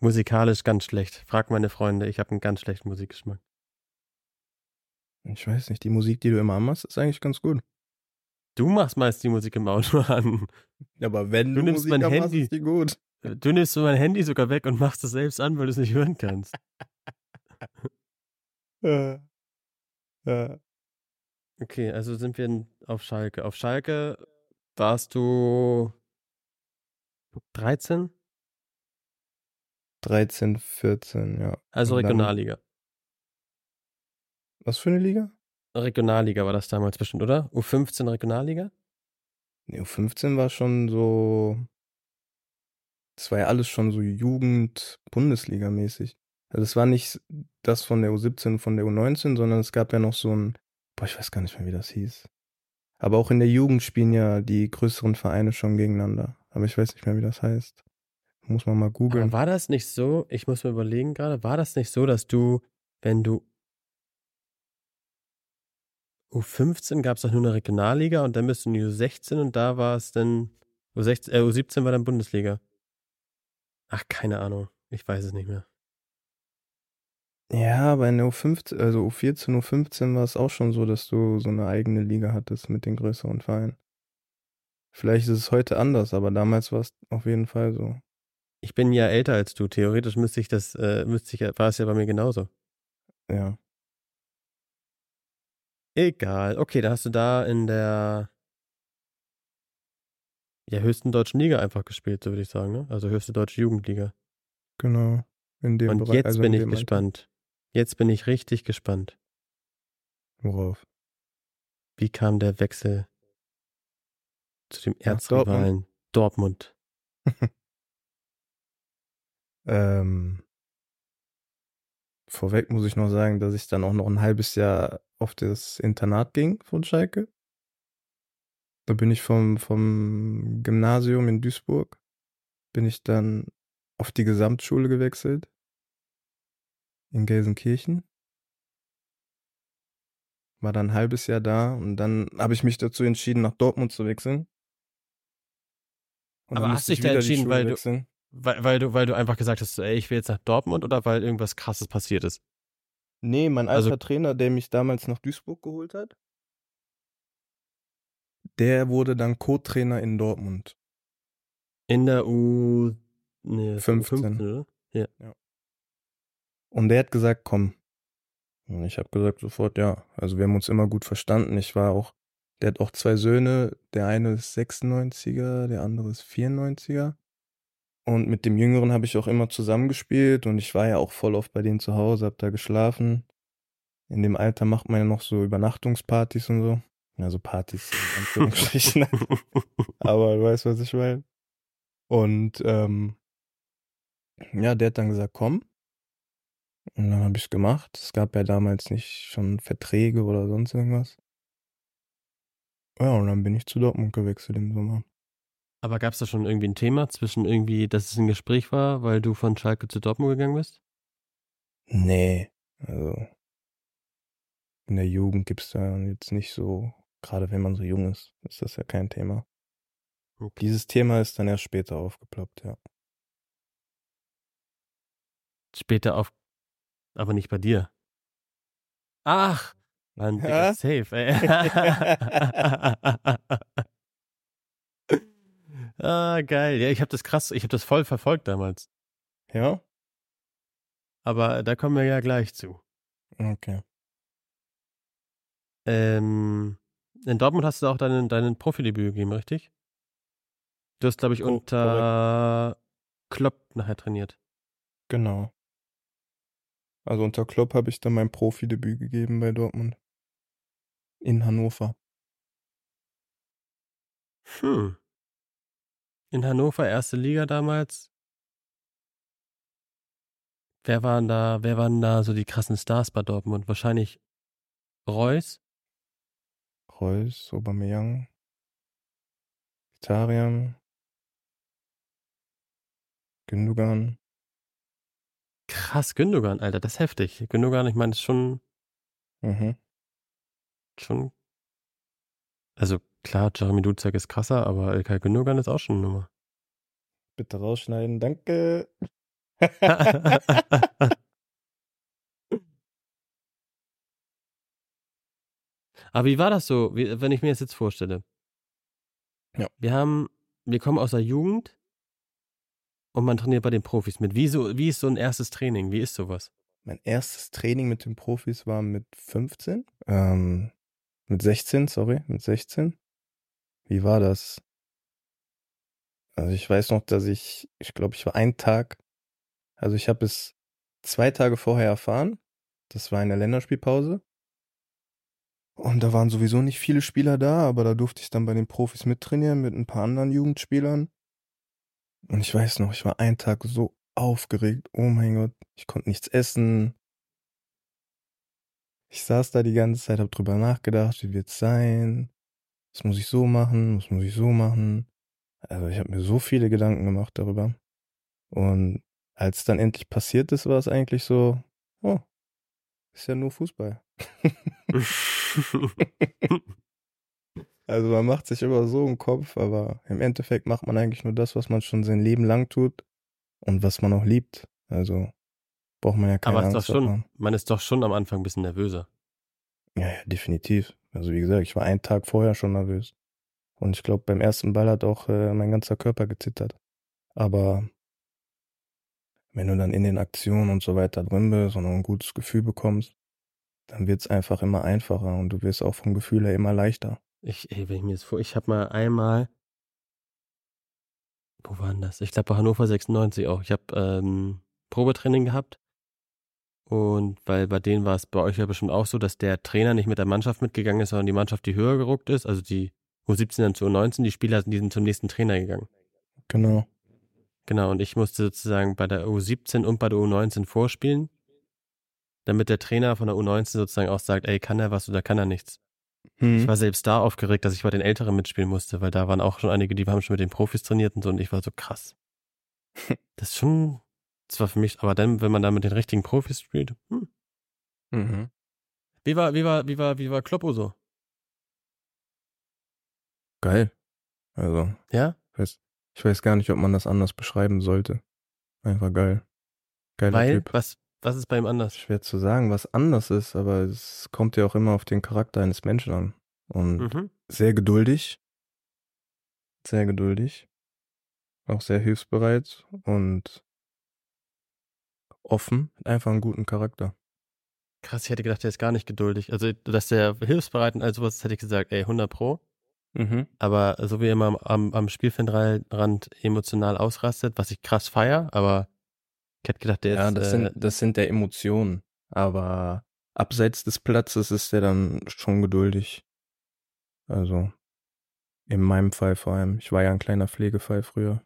Musikalisch ganz schlecht. Frag meine Freunde, ich habe einen ganz schlechten Musikgeschmack. Ich weiß nicht, die Musik, die du immer anmachst, ist eigentlich ganz gut. Du machst meist die Musik im Auto an. Aber wenn Du nimmst mein anmachst, Handy. ist die gut. Du nimmst so mein Handy sogar weg und machst es selbst an, weil du es nicht hören kannst. Ja. Ja. Okay, also sind wir auf Schalke. Auf Schalke warst du 13? 13, 14, ja. Also Und dann- Regionalliga. Was für eine Liga? Regionalliga war das damals bestimmt, oder? U15 Regionalliga? Nee, U15 war schon so. Das war ja alles schon so Jugend-Bundesliga-mäßig. Also es war nicht das von der U17, von der U19, sondern es gab ja noch so ein. Boah, ich weiß gar nicht mehr, wie das hieß. Aber auch in der Jugend spielen ja die größeren Vereine schon gegeneinander. Aber ich weiß nicht mehr, wie das heißt. Muss man mal Aber googeln. war das nicht so, ich muss mir überlegen gerade, war das nicht so, dass du, wenn du U15 gab es doch nur eine Regionalliga und dann bist du in die U16 und da war es dann, U16, äh, U17 war dann Bundesliga. Ach, keine Ahnung. Ich weiß es nicht mehr. Ja, aber in der U15, also U14, U15 war es auch schon so, dass du so eine eigene Liga hattest mit den größeren Vereinen. Vielleicht ist es heute anders, aber damals war es auf jeden Fall so. Ich bin ja älter als du. Theoretisch müsste ich das, äh, müsste ich, war es ja bei mir genauso. Ja. Egal. Okay, da hast du da in der ja, höchsten deutschen Liga einfach gespielt, so würde ich sagen, ne? Also höchste deutsche Jugendliga. Genau. In dem Und Bereich, jetzt also bin in ich gespannt. Jetzt bin ich richtig gespannt. Worauf? Wie kam der Wechsel zu dem Erzrivalen Dortmund? Ähm, vorweg muss ich noch sagen, dass ich dann auch noch ein halbes Jahr auf das Internat ging von Schalke. Da bin ich vom, vom Gymnasium in Duisburg, bin ich dann auf die Gesamtschule gewechselt. In Gelsenkirchen. War dann ein halbes Jahr da und dann habe ich mich dazu entschieden, nach Dortmund zu wechseln. Und Aber hast dich ich da entschieden, weil du-. Weil, weil, du, weil du einfach gesagt hast, ey, ich will jetzt nach Dortmund oder weil irgendwas krasses passiert ist? Nee, mein alter Also- Trainer, der mich damals nach Duisburg geholt hat, der wurde dann Co-Trainer in Dortmund. In der U. Nee, das war 15. U15, oder? Und der hat gesagt, komm. Und ich habe gesagt sofort, ja. Also wir haben uns immer gut verstanden. Ich war auch, der hat auch zwei Söhne. Der eine ist 96er, der andere ist 94er. Und mit dem Jüngeren habe ich auch immer zusammengespielt und ich war ja auch voll oft bei denen zu Hause, hab da geschlafen. In dem Alter macht man ja noch so Übernachtungspartys und so. Also Partys in Anführungsstrichen. Aber du weißt, was ich meine. Und ähm, ja, der hat dann gesagt, komm. Und dann habe ich es gemacht. Es gab ja damals nicht schon Verträge oder sonst irgendwas. Ja, und dann bin ich zu Dortmund gewechselt im Sommer. Aber gab es da schon irgendwie ein Thema zwischen irgendwie, dass es ein Gespräch war, weil du von Schalke zu Dortmund gegangen bist? Nee, also in der Jugend gibt's da jetzt nicht so, gerade wenn man so jung ist, ist das ja kein Thema. Okay. Dieses Thema ist dann erst später aufgeploppt, ja. Später auf. Aber nicht bei dir. Ach! Mann, Ja? safe, ey. ah, geil. Ja, ich habe das krass, ich habe das voll verfolgt damals. Ja? Aber da kommen wir ja gleich zu. Okay. Ähm, in Dortmund hast du auch deinen, deinen Profidebüt gegeben, richtig? Du hast, glaube ich, unter Klopp nachher trainiert. Genau. Also unter Klopp habe ich dann mein Profidebüt gegeben bei Dortmund. In Hannover. Hm. In Hannover, erste Liga damals. Wer waren da, wer waren da so die krassen Stars bei Dortmund? Wahrscheinlich Reus. Reus, Aubameyang, Itarian, Gündogan. Krass, Gündogan, Alter, das ist heftig. Gündogan, ich meine, ist schon, Mhm. schon. Also klar, Jeremy Duzak ist krasser, aber Ilkay Gündogan ist auch schon eine Nummer. Bitte rausschneiden, danke. Aber wie war das so, wie, wenn ich mir das jetzt vorstelle? Ja. Wir haben, wir kommen aus der Jugend und man trainiert bei den Profis mit. Wie, so, wie ist so ein erstes Training? Wie ist sowas? Mein erstes Training mit den Profis war mit 15. Ähm, mit 16, sorry, mit 16. Wie war das? Also ich weiß noch, dass ich, ich glaube, ich war einen Tag, also ich habe es zwei Tage vorher erfahren. Das war in der Länderspielpause. Und da waren sowieso nicht viele Spieler da, aber da durfte ich dann bei den Profis mittrainieren mit ein paar anderen Jugendspielern. Und ich weiß noch, ich war einen Tag so aufgeregt. Oh mein Gott, ich konnte nichts essen. Ich saß da die ganze Zeit, hab drüber nachgedacht, wie wird's sein? Was muss ich so machen? Was muss ich so machen? Also ich habe mir so viele Gedanken gemacht darüber. Und als dann endlich passiert ist, war es eigentlich so, oh, ist ja nur Fußball. Also man macht sich immer so im Kopf, aber im Endeffekt macht man eigentlich nur das, was man schon sein Leben lang tut und was man auch liebt. Also braucht man ja keine Aber Angst doch schon, man ist doch schon am Anfang ein bisschen nervöser. Ja, ja, definitiv. Also wie gesagt, ich war einen Tag vorher schon nervös. Und ich glaube, beim ersten Ball hat auch äh, mein ganzer Körper gezittert. Aber wenn du dann in den Aktionen und so weiter drin bist und ein gutes Gefühl bekommst, dann wird's einfach immer einfacher und du wirst auch vom Gefühl her immer leichter. Ich, ey, wenn ich mir das vor, ich habe mal einmal, wo war denn das? Ich glaube bei Hannover 96 auch. Ich habe ähm, Probetraining gehabt und weil bei denen war es bei euch ja bestimmt auch so, dass der Trainer nicht mit der Mannschaft mitgegangen ist, sondern die Mannschaft, die höher geruckt ist, also die U17 dann zu U19, die Spieler die sind zum nächsten Trainer gegangen. Genau. Genau, und ich musste sozusagen bei der U17 und bei der U19 vorspielen, damit der Trainer von der U19 sozusagen auch sagt, ey, kann er was oder kann er nichts. Hm. Ich war selbst da aufgeregt, dass ich bei den Älteren mitspielen musste, weil da waren auch schon einige, die haben schon mit den Profis trainiert und so und ich war so krass. Das ist schon, das war für mich, aber dann, wenn man da mit den richtigen Profis spielt, hm. Mhm. Wie war, wie war, wie war, wie war Kloppo so? Geil. Also, Ja? weiß, ich weiß gar nicht, ob man das anders beschreiben sollte. Einfach geil. Geiler Weil, Typ. was, was ist bei ihm anders? Schwer zu sagen, was anders ist, aber es kommt ja auch immer auf den Charakter eines Menschen an. Und Mhm. sehr geduldig. Sehr geduldig. Auch sehr hilfsbereit und offen. Einfach einen guten Charakter. Krass, ich hätte gedacht, der ist gar nicht geduldig. Also, dass der hilfsbereit und all sowas, hätte ich gesagt, ey, 100 Pro. Mhm. Aber so wie er immer am, am, am Spielfeldrand emotional ausrastet, was ich krass feier, aber ich hätte gedacht, der Ja, ist, das äh, sind, das sind der Emotionen. Aber abseits des Platzes ist der dann schon geduldig. Also, in meinem Fall vor allem. Ich war ja ein kleiner Pflegefall früher.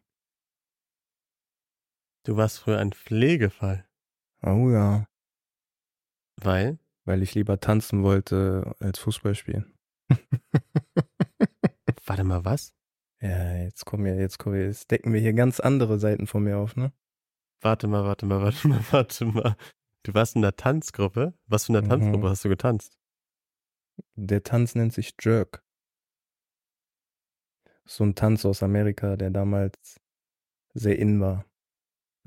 du warst früher ein Pflegefall. Oh ja. Weil? Weil ich lieber tanzen wollte als Fußball spielen. Warte mal, was? Ja, jetzt kommen wir, jetzt kommen wir, jetzt decken wir hier ganz andere Seiten von mir auf, ne? Warte mal, warte mal, warte mal, warte mal. Du warst in der Tanzgruppe? Was für eine Mhm. Tanzgruppe hast du getanzt? Der Tanz nennt sich Jerk. So ein Tanz aus Amerika, der damals sehr in war.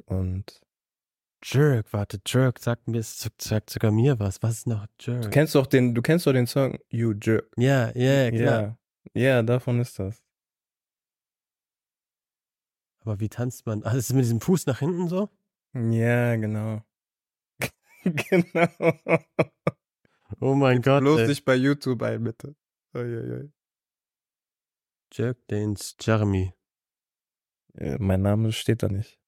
Und Jerk, warte, Jerk, sagt mir, sagt sogar mir was. Was ist noch du Jerk? kennst doch den, du kennst doch den Song You Jerk. Ja, ja, klar. Ja, ja, davon ist das. Aber wie tanzt man? Ach, ist es mit diesem Fuß nach hinten so? Ja, genau. genau. Oh mein Gott. Los ey. dich bei YouTube ein, bitte. Uiuiui. Jerk Danes Jeremy. Ja, mein Name steht da nicht.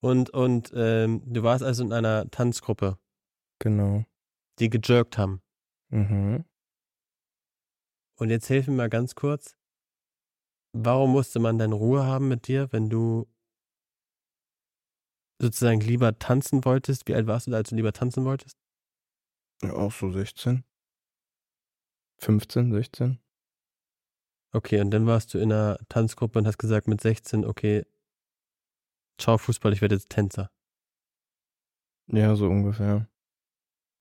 Und, und ähm, du warst also in einer Tanzgruppe, Genau. die gejerkt haben. Mhm. Und jetzt hilf mir mal ganz kurz. Warum musste man denn Ruhe haben mit dir, wenn du sozusagen lieber tanzen wolltest? Wie alt warst du da, als du lieber tanzen wolltest? Ja, auch so 16. 15, 16. Okay, und dann warst du in einer Tanzgruppe und hast gesagt mit 16, okay, ciao Fußball, ich werde jetzt Tänzer. Ja, so ungefähr.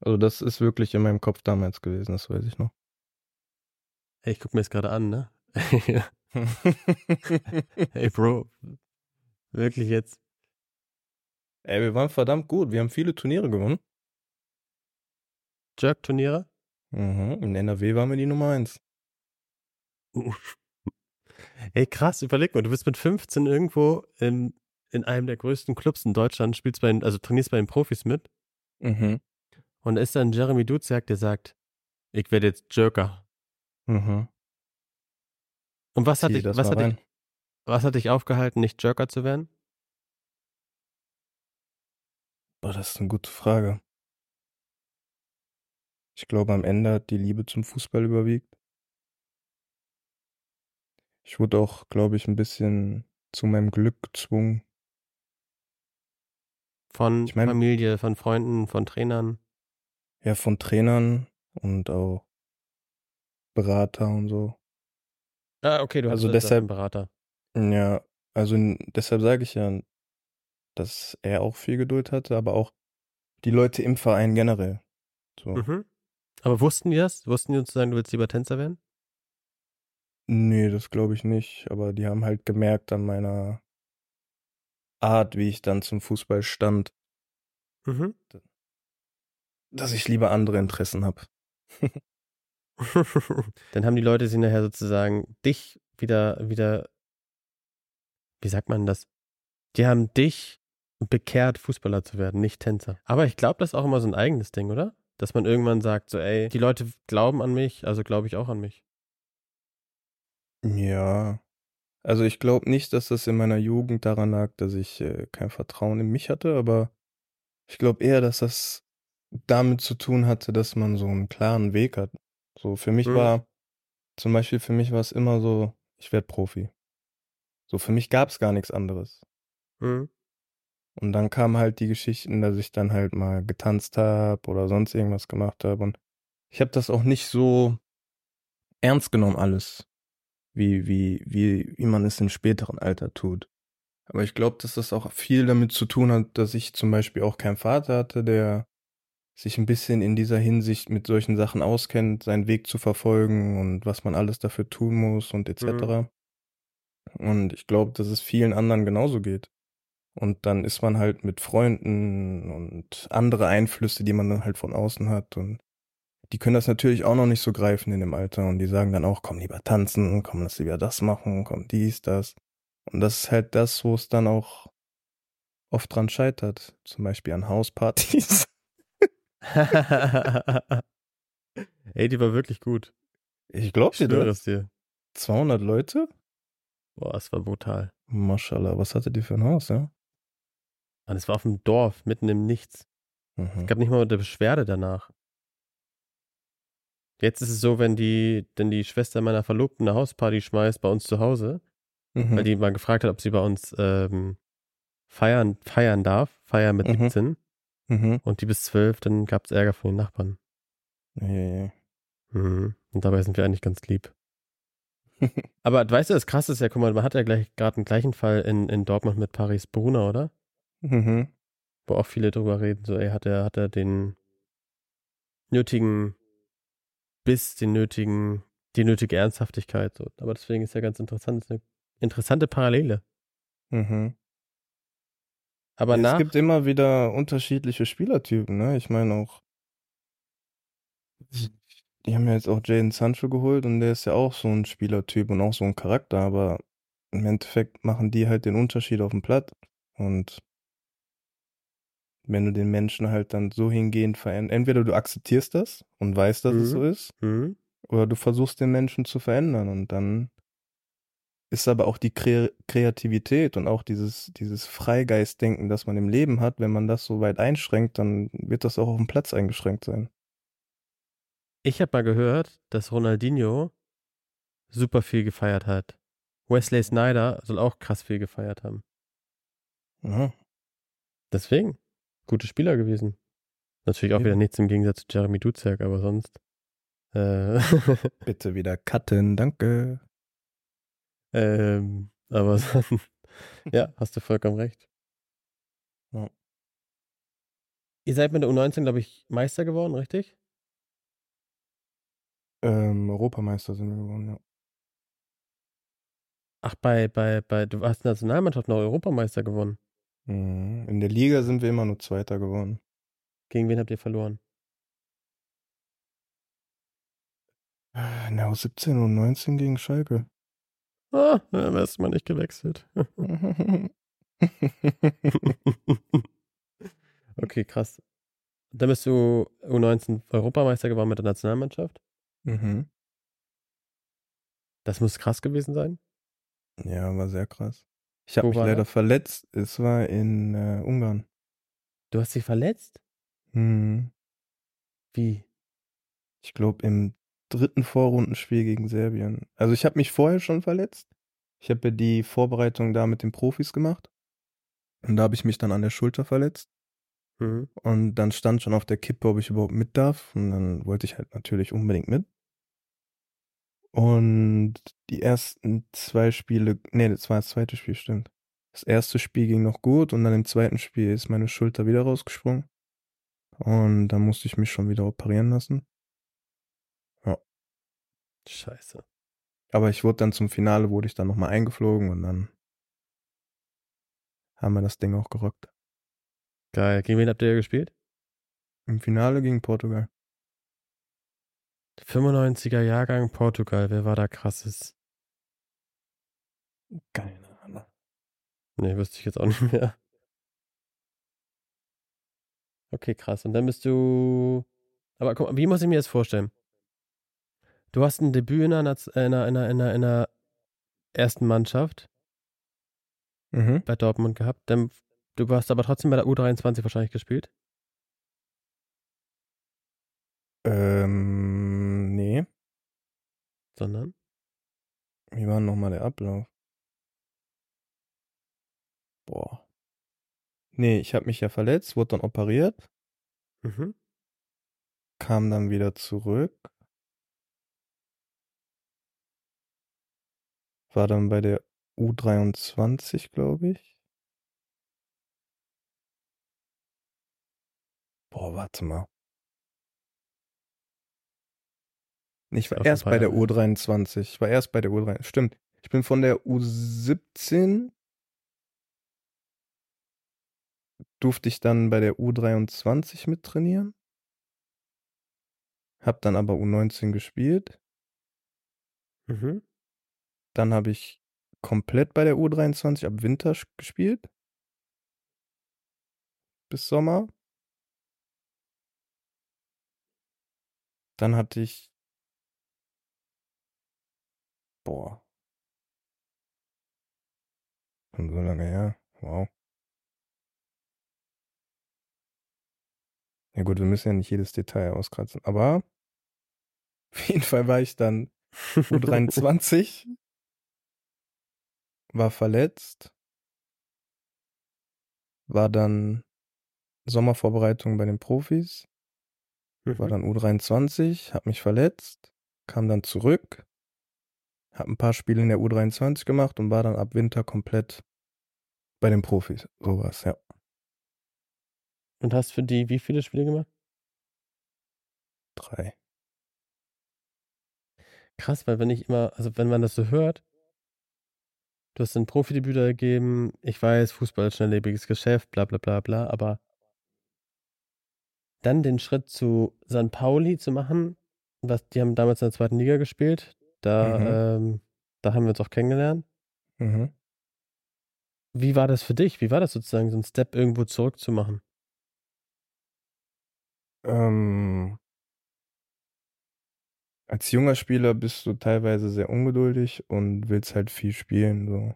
Also das ist wirklich in meinem Kopf damals gewesen, das weiß ich noch. Hey, ich guck mir das gerade an, ne? hey Bro, wirklich jetzt? Ey, wir waren verdammt gut. Wir haben viele Turniere gewonnen. Jerk-Turniere? Mhm. In NRW waren wir die Nummer eins. Ey, krass, überleg mal, du bist mit 15 irgendwo in, in einem der größten Clubs in Deutschland, spielst bei den, also trainierst bei den Profis mit Mhm. und da ist dann Jeremy Duziak, der sagt, ich werde jetzt Jerker. Mhm. Und was hat, dich, was, hat dich, was hat dich aufgehalten, nicht Jerker zu werden? Boah, das ist eine gute Frage. Ich glaube, am Ende hat die Liebe zum Fußball überwiegt. Ich wurde auch, glaube ich, ein bisschen zu meinem Glück gezwungen. Von Ich mein- Familie, von Freunden, von Trainern? Ja, von Trainern und auch Berater und so. Ah, okay, du Also hast deshalb- einen Berater. Ja, also deshalb sage ich ja, dass er auch viel Geduld hatte, aber auch die Leute im Verein generell. So. Mhm. Aber wussten die das? Wussten die sozusagen, du willst lieber Tänzer werden? Nee, das glaube ich nicht. Aber die haben halt gemerkt an meiner Art, wie ich dann zum Fußball stand, Mhm. dass ich lieber andere Interessen habe. Dann haben die Leute sie nachher sozusagen dich wieder, wieder, wie sagt man das? Die haben dich bekehrt, Fußballer zu werden, nicht Tänzer. Aber ich glaube, das ist auch immer so ein eigenes Ding, oder? Dass man irgendwann sagt, so, ey, die Leute glauben an mich, also glaube ich auch an mich. Ja. Also ich glaube nicht, dass das in meiner Jugend daran lag, dass ich äh, kein Vertrauen in mich hatte, aber ich glaube eher, dass das damit zu tun hatte, dass man so einen klaren Weg hat. So für mich Mhm. war, zum Beispiel für mich war es immer so, ich werde Profi. So für mich gab es gar nichts anderes. Mhm. Und dann kamen halt die Geschichten, dass ich dann halt mal getanzt habe oder sonst irgendwas gemacht habe. Und ich habe das auch nicht so ernst genommen alles, wie, wie, wie, wie man es im späteren Alter tut. Aber ich glaube, dass das auch viel damit zu tun hat, dass ich zum Beispiel auch keinen Vater hatte, der sich ein bisschen in dieser Hinsicht mit solchen Sachen auskennt, seinen Weg zu verfolgen und was man alles dafür tun muss und etc. Und ich glaube, dass es vielen anderen genauso geht. Und dann ist man halt mit Freunden und andere Einflüsse, die man dann halt von außen hat. Und die können das natürlich auch noch nicht so greifen in dem Alter. Und die sagen dann auch, komm lieber tanzen, komm lass lieber das machen, komm dies, das. Und das ist halt das, wo es dann auch oft dran scheitert. Zum Beispiel an Hauspartys. ey, die war wirklich gut. Ich glaub Ich dir das. dir. 200 Leute? Boah, es war brutal. Maschallah, was hattet ihr für ein Haus, ja? Und es war auf dem Dorf, mitten im Nichts. Mhm. Es gab nicht mal eine Beschwerde danach. Jetzt ist es so, wenn die, wenn die Schwester meiner Verlobten eine Hausparty schmeißt bei uns zu Hause, Mhm. weil die mal gefragt hat, ob sie bei uns ähm, feiern, feiern darf, feiern mit Mhm. 17 Mhm. und die bis 12, dann gab es Ärger von den Nachbarn. Ja, ja. Mhm. Und dabei sind wir eigentlich ganz lieb. Aber weißt du, das Krasse ist ja, guck mal, man hat ja gleich gerade einen gleichen Fall in, in Dortmund mit Paris Brunner, oder? Mhm. Wo auch viele drüber reden, so, ey, hat er, hat er den nötigen Biss, den nötigen, die nötige Ernsthaftigkeit. So. Aber deswegen ist ja ganz interessant, das ist eine interessante Parallele. Mhm. Aber es nach, gibt immer wieder unterschiedliche Spielertypen, ne? Ich meine auch, die haben ja jetzt auch Jaden Sancho geholt und der ist ja auch so ein Spielertyp und auch so ein Charakter, aber im Endeffekt machen die halt den Unterschied auf dem Platz und wenn du den Menschen halt dann so hingehend veränderst, entweder du akzeptierst das und weißt, dass es Mhm. so ist, hm, oder du versuchst den Menschen zu verändern und dann ist aber auch die Kre Kreativität und auch dieses, dieses Freigeistdenken, das man im Leben hat, wenn man das so weit einschränkt, dann wird das auch auf dem Platz eingeschränkt sein. ich habe mal gehört, dass Ronaldinho super viel gefeiert hat. Wesley Snyder soll auch krass viel gefeiert haben. Ja. Deswegen, gute Spieler gewesen. Natürlich auch Ja. wieder nichts im Gegensatz zu Jeremy Duziak, aber sonst. Äh, Bitte wieder cutten, danke. Ähm, aber ja, hast du vollkommen recht. Ja. Ihr seid mit der U19, glaube ich, Meister geworden, richtig? Ähm, Europameister sind wir geworden, ja. Ach, bei, bei, bei, du hast Nationalmannschaft noch Europameister gewonnen. Mhm. In der Liga sind wir immer nur Zweiter geworden. Gegen wen habt ihr verloren? In der U17 und 19 gegen Schalke. Ah, da wärst du mal nicht gewechselt. okay, krass. Dann bist du U19 Europameister geworden mit der Nationalmannschaft. mhm. Das muss krass gewesen sein. Ja, war sehr krass. Ich habe mich leider das? verletzt. Es war in äh, Ungarn. Du hast dich verletzt? Mhm. Wie? Ich glaube im dritten Vorrundenspiel gegen Serbien. Also ich habe mich vorher schon verletzt. Ich habe ja die Vorbereitung da mit den Profis gemacht. Und da habe ich mich dann an der Schulter verletzt. Mhm. Und dann stand schon auf der Kippe, ob ich überhaupt mit darf. Und dann wollte ich halt natürlich unbedingt mit. Und die ersten zwei Spiele, nee, das war das zweite Spiel, stimmt. Das erste Spiel ging noch gut und dann im zweiten Spiel ist meine Schulter wieder rausgesprungen. Und dann musste ich mich schon wieder operieren lassen. Scheiße. Aber ich wurde dann zum Finale, wurde ich dann nochmal eingeflogen und dann haben wir das Ding auch gerockt. Geil. Gegen wen habt ihr gespielt? Im Finale gegen Portugal. 95er Jahrgang Portugal. Wer war da krasses? Keine Ahnung. Nee, wüsste ich jetzt auch nicht mehr. Okay, krass. Und dann bist du. Aber guck mal, wie muss ich mir das vorstellen? Du hast ein Debüt in einer, in einer, in einer, in einer, in einer ersten Mannschaft Mhm. bei Dortmund gehabt. Dann, du hast aber trotzdem bei der U23 wahrscheinlich gespielt. Ähm, nee. Sondern. Wie war nochmal der Ablauf? Boah. Nee, ich habe mich ja verletzt, wurde dann operiert, Mhm. kam dann wieder zurück. War dann bei der U23, glaube ich. Boah, warte mal. Ich war erst bei der Jahre her. U23. Ich war erst bei der U23. Stimmt. Ich bin von der U17 durfte ich dann bei der U23 mittrainieren. Hab dann aber U19 gespielt. Mhm. Dann habe ich komplett bei der U23 ab Winter gespielt. Bis Sommer. Dann hatte ich. Boah. Schon so lange her. Wow. Ja gut, wir müssen ja nicht jedes Detail auskratzen. Aber auf jeden Fall war ich dann U23, war verletzt, war dann Sommervorbereitung bei den Profis, war Mhm. dann U23, hab mich verletzt, kam dann zurück, hab ein paar Spiele in der U23 gemacht und war dann ab Winter komplett bei den Profis. Sowas, ja. Und hast für die wie viele Spiele gemacht? Drei. Krass, weil wenn ich immer, also wenn man das so hört, du hast ein Profidebüt gegeben, ich weiß, Fußball ist schnelllebiges Geschäft, bla bla bla bla, aber dann den Schritt zu St. Pauli zu machen, was, die haben damals in der zweiten Liga gespielt, da, ähm, da haben wir uns auch kennengelernt. Mhm. Wie war das für dich? Wie war das sozusagen, so einen Step irgendwo zurückzumachen? Ähm, als junger Spieler bist du teilweise sehr ungeduldig und willst halt viel spielen, so.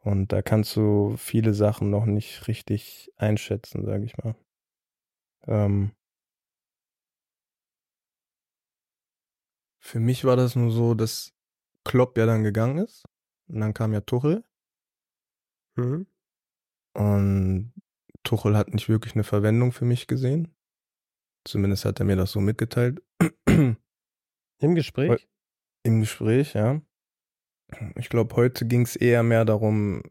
Und da kannst du viele Sachen noch nicht richtig einschätzen, sag ich mal. Ähm, für mich war das nur so, dass Klopp ja dann gegangen ist. Und dann kam ja Tuchel. Mhm. Und Tuchel hat nicht wirklich eine Verwendung für mich gesehen. Zumindest hat er mir das so mitgeteilt. Im Gespräch? Im Gespräch, ja. Ich glaube, heute ging es eher mehr darum,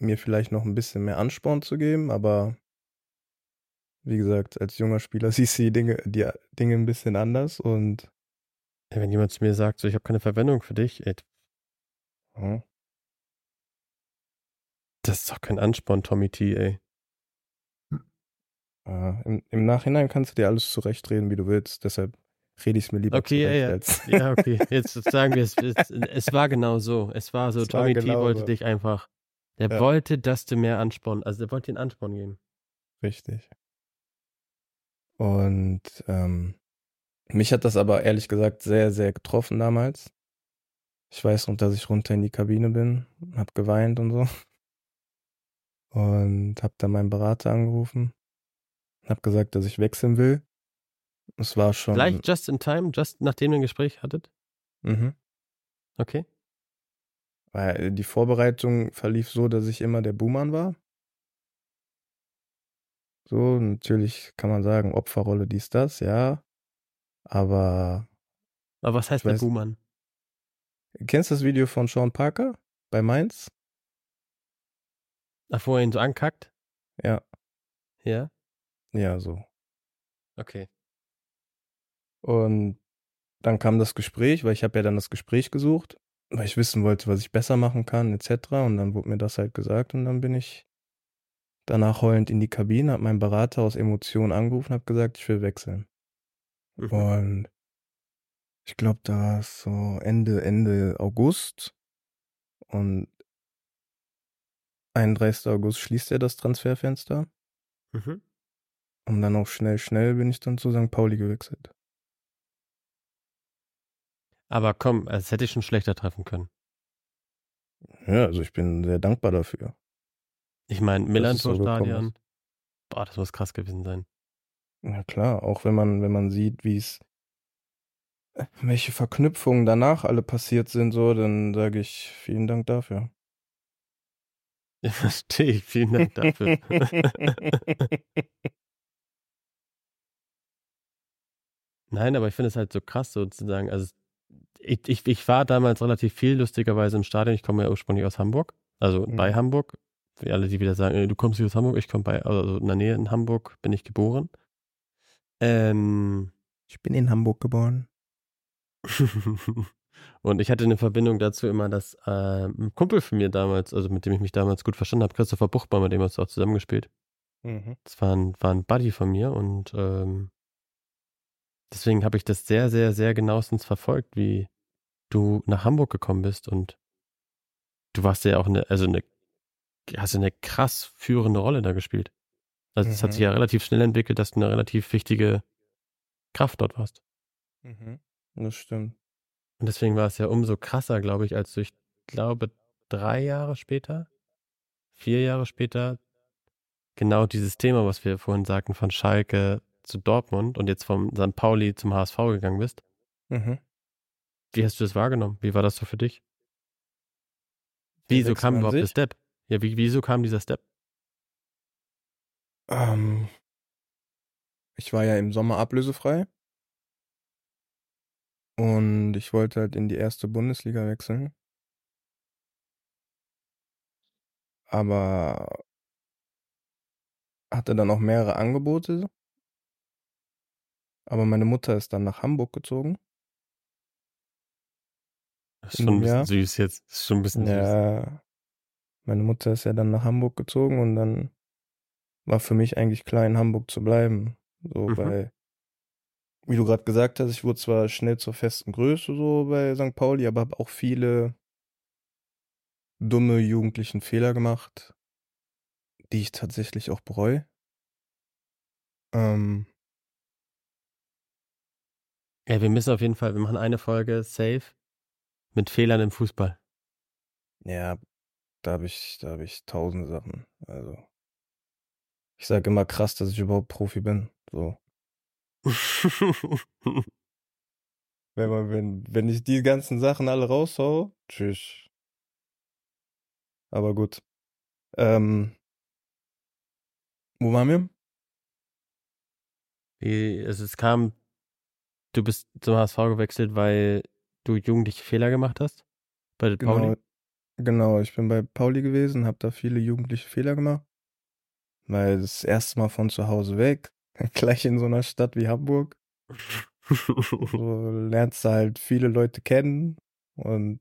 mir vielleicht noch ein bisschen mehr Ansporn zu geben, aber wie gesagt, als junger Spieler siehst du die Dinge, die Dinge ein bisschen anders und wenn jemand zu mir sagt, so, ich habe keine Verwendung für dich, ey, ja, das ist doch kein Ansporn, Tommy T, ey. äh, im, im Nachhinein kannst du dir alles zurechtreden, wie du willst. Deshalb rede ich es mir lieber Okay, ja, ja. Ja, okay. Jetzt sagen wir es. Es, es war genau so. Es war so, Es war Tommy T genau wollte so. dich einfach. Der Ja. wollte, dass du mehr Ansporn, also der wollte einen Ansporn geben. Richtig. Und ähm, mich hat das aber ehrlich gesagt sehr, sehr getroffen damals. Ich weiß noch, dass ich runter in die Kabine bin, hab geweint und so. Und hab dann meinen Berater angerufen, hab gesagt, dass ich wechseln will. Es war schon. Gleich just in time, just nachdem ihr ein Gespräch hattet? Mhm. Okay. Weil die Vorbereitung verlief so, dass ich immer der Buhmann war. So, natürlich kann man sagen, Opferrolle dies, das, ja. Aber Aber was heißt der weiß- Buhmann? Kennst du das Video von Sean Parker bei Mainz? Ach, wo er ihn so ankackt? Ja, Ja. ja, so. Okay. Und dann kam das Gespräch, weil ich habe ja dann das Gespräch gesucht, weil ich wissen wollte, was ich besser machen kann, etc. Und dann wurde mir das halt gesagt und dann bin ich danach heulend in die Kabine, hat mein Berater aus Emotionen angerufen, hat gesagt, ich will wechseln. Mhm. Und ich glaube, da war es so Ende, Ende August. Und 31. August schließt er das Transferfenster. Mhm. Und dann auch schnell, schnell bin ich dann zu St. Pauli gewechselt. Aber komm, es hätte ich schon schlechter treffen können. Ja, also ich bin sehr dankbar dafür. Ich meine, Millantor-Stadion, so boah, das muss krass gewesen sein. Ja klar, auch wenn man, wenn man sieht, wie es, welche Verknüpfungen danach alle passiert sind, so, dann sage ich vielen Dank dafür. Ja, verstehe ich. Vielen Dank dafür. Nein, aber ich finde es halt so krass sozusagen. Also ich, ich, ich war damals relativ viel lustigerweise im Stadion. Ich komme ja ursprünglich aus Hamburg, also mhm. bei Hamburg. Für alle, die wieder sagen, du kommst nicht aus Hamburg, ich komme bei, also in der Nähe in Hamburg bin ich geboren. Ähm, ich bin in Hamburg geboren. und ich hatte eine Verbindung dazu immer, dass äh, ein Kumpel von mir damals, also mit dem ich mich damals gut verstanden habe, Christopher Buchbar, mit dem hast du auch zusammengespielt. Mhm. Das war ein, war ein Buddy von mir und ähm, deswegen habe ich das sehr, sehr, sehr genauestens verfolgt, wie du nach Hamburg gekommen bist und du warst ja auch eine, also eine hast eine krass führende Rolle da gespielt. Also es hat sich mhm. ja relativ schnell entwickelt, dass du eine relativ wichtige Kraft dort warst. Mhm. Das stimmt. Und deswegen war es ja umso krasser, glaube ich, als du, ich glaube, drei Jahre später, vier Jahre später, genau dieses Thema, was wir vorhin sagten, von Schalke zu Dortmund und jetzt vom St. Pauli zum HSV gegangen bist. Mhm. Wie hast du das wahrgenommen? Wie war das so für dich? Wieso kam überhaupt der Step? Ja, wie, wieso kam dieser Step? Ähm, ich war ja im Sommer ablösefrei. Und ich wollte halt in die erste Bundesliga wechseln. Aber hatte dann auch mehrere Angebote. Aber meine Mutter ist dann nach Hamburg gezogen. Das ist schon ein bisschen ja. süß jetzt. Das ist schon ein bisschen ja, süß. Meine Mutter ist ja dann nach Hamburg gezogen und dann war für mich eigentlich klar, in Hamburg zu bleiben. So mhm. bei, wie du gerade gesagt hast, ich wurde zwar schnell zur festen Größe so bei St. Pauli, aber habe auch viele dumme jugendlichen Fehler gemacht, die ich tatsächlich auch bereue. Ähm, ja, wir müssen auf jeden Fall, wir machen eine Folge safe mit Fehlern im Fußball. Ja, da habe ich, da habe ich tausende Sachen. Also, ich sage immer krass, dass ich überhaupt Profi bin. So. wenn man, wenn, wenn ich die ganzen Sachen alle raushau, tschüss. Aber gut. Ähm, wo waren wir? Es kam, du bist zum HSV gewechselt, weil du jugendliche Fehler gemacht hast? Bei genau, Pauli? Genau, ich bin bei Pauli gewesen, habe da viele jugendliche Fehler gemacht. Weil das erste Mal von zu Hause weg, gleich in so einer Stadt wie Hamburg. so lernst du halt viele Leute kennen und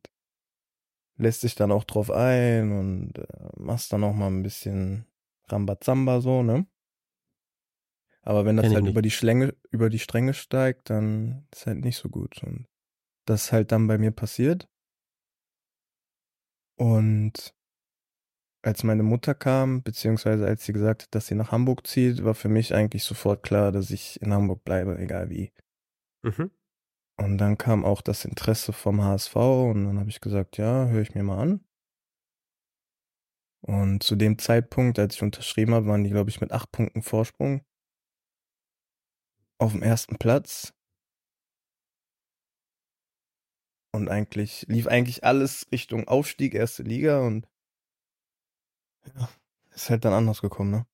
lässt dich dann auch drauf ein und äh, machst dann auch mal ein bisschen Rambazamba so, ne? Aber wenn das Kenn halt über die Schlänge, über die Stränge steigt, dann ist halt nicht so gut. Und das ist halt dann bei mir passiert. Und als meine Mutter kam, beziehungsweise als sie gesagt hat, dass sie nach Hamburg zieht, war für mich eigentlich sofort klar, dass ich in Hamburg bleibe, egal wie. Mhm. Und dann kam auch das Interesse vom HSV und dann habe ich gesagt, ja, höre ich mir mal an. Und zu dem Zeitpunkt, als ich unterschrieben habe, waren die, glaube ich, mit acht Punkten Vorsprung auf dem ersten Platz. Und eigentlich lief eigentlich alles Richtung Aufstieg, erste Liga und ja, ist halt dann anders gekommen, ne?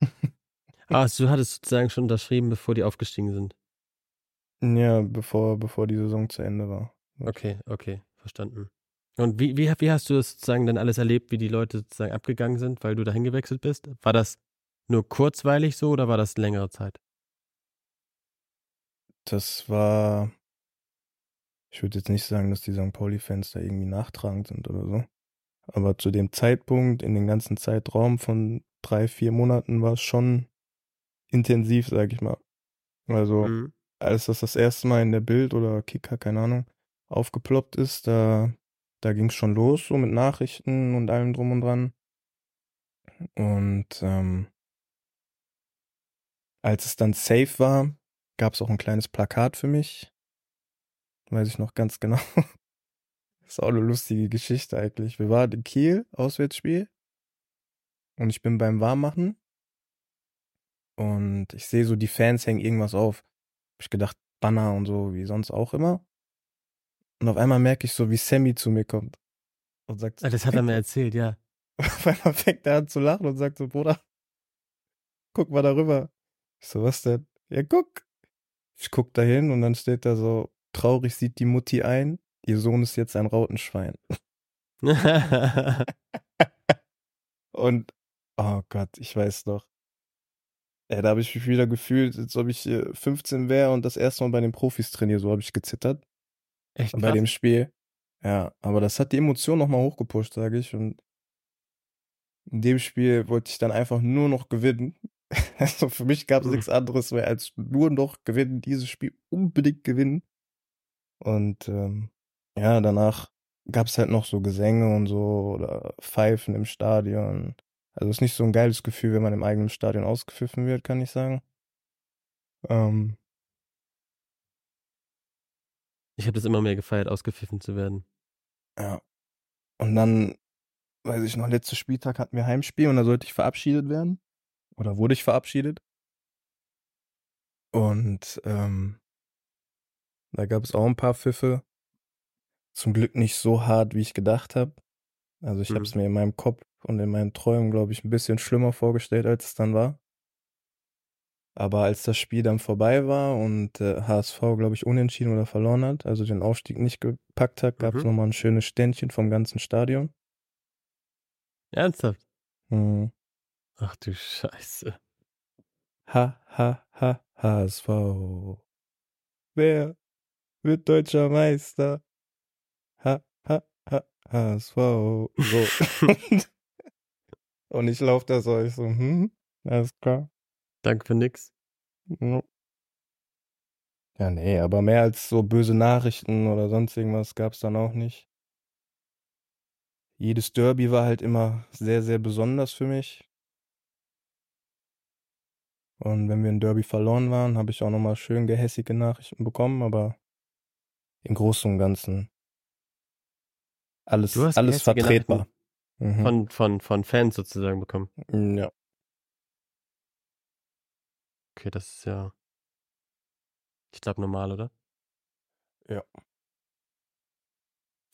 ah, du hattest sozusagen schon unterschrieben, bevor die aufgestiegen sind. Ja, bevor, bevor die Saison zu Ende war. Okay, okay, verstanden. Und wie, wie, wie hast du das sozusagen dann alles erlebt, wie die Leute sozusagen abgegangen sind, weil du dahin gewechselt bist? War das nur kurzweilig so oder war das längere Zeit? Das war ich würde jetzt nicht sagen, dass die St. Pauli-Fans da irgendwie nachtragend sind oder so. Aber zu dem Zeitpunkt, in den ganzen Zeitraum von drei, vier Monaten war es schon intensiv, sag ich mal. Also, Mhm. als das das erste Mal in der Bild oder Kicker, keine Ahnung, aufgeploppt ist, da, da ging es schon los, so mit Nachrichten und allem drum und dran. Und ähm, als es dann safe war, gab es auch ein kleines Plakat für mich. Weiß ich noch ganz genau. ist auch eine lustige Geschichte eigentlich. Wir waren in Kiel, Auswärtsspiel. Und ich bin beim Warmmachen. Und ich sehe so, die Fans hängen irgendwas auf. Hab ich gedacht, Banner und so, wie sonst auch immer. Und auf einmal merke ich so, wie Sammy zu mir kommt. Und sagt, so, Ah, das hat er mir erzählt, ja. auf einmal fängt er an zu lachen und sagt so, Bruder, guck mal darüber. Ich so, was denn? Ja, guck. Ich guck da hin und dann steht da so, traurig sieht die Mutti ein, ihr Sohn ist jetzt ein Rautenschwein. Und, oh Gott, ich weiß noch. Ja, da habe ich mich wieder gefühlt, als ob ich äh, 15 wäre und das erste Mal bei den Profis trainiere. So habe ich gezittert Echt bei krass. dem Spiel. Ja, aber das hat die Emotion nochmal hochgepusht, sage ich. Und in dem Spiel wollte ich dann einfach nur noch gewinnen. Also für mich gab es Mhm. nichts anderes mehr als nur noch gewinnen, dieses Spiel unbedingt gewinnen. Und ähm, ja, danach gab es halt noch so Gesänge und so oder Pfeifen im Stadion. Also es ist nicht so ein geiles Gefühl, wenn man im eigenen Stadion ausgepfiffen wird, kann ich sagen. Ähm, Ich habe das immer mehr gefeiert, ausgepfiffen zu werden. ja. Und dann, weiß ich noch, letzter Spieltag hatten wir Heimspiel und da sollte ich verabschiedet werden. Oder wurde ich verabschiedet. Und ähm, da gab es auch ein paar Pfiffe. Zum Glück nicht so hart, wie ich gedacht habe. Also ich Mhm. habe es mir in meinem Kopf und in meinen Träumen, glaube ich, ein bisschen schlimmer vorgestellt, als es dann war. Aber als das Spiel dann vorbei war und äh, HSV, glaube ich, unentschieden oder verloren hat, also den Aufstieg nicht gepackt hat, gab es Mhm. nochmal ein schönes Ständchen vom ganzen Stadion. Ernsthaft? Mhm. Ach du Scheiße. Ha, ha, ha, HSV. Wer wird deutscher Meister? Ha, ha, ha, HSV. So. Und ich laufe da so, ich so, hm, alles klar. Danke für nix. Ja. Ja, nee, aber mehr als so böse Nachrichten oder sonst irgendwas gab's dann auch nicht. Jedes Derby war halt immer sehr, sehr besonders für mich. Und wenn wir ein Derby verloren waren, habe ich auch nochmal schön gehässige Nachrichten bekommen, aber im Großen und Ganzen alles, alles vertretbar. Mhm. Von, von, von Fans sozusagen bekommen. Ja. Okay, das ist ja. Ich glaube normal, oder? Ja.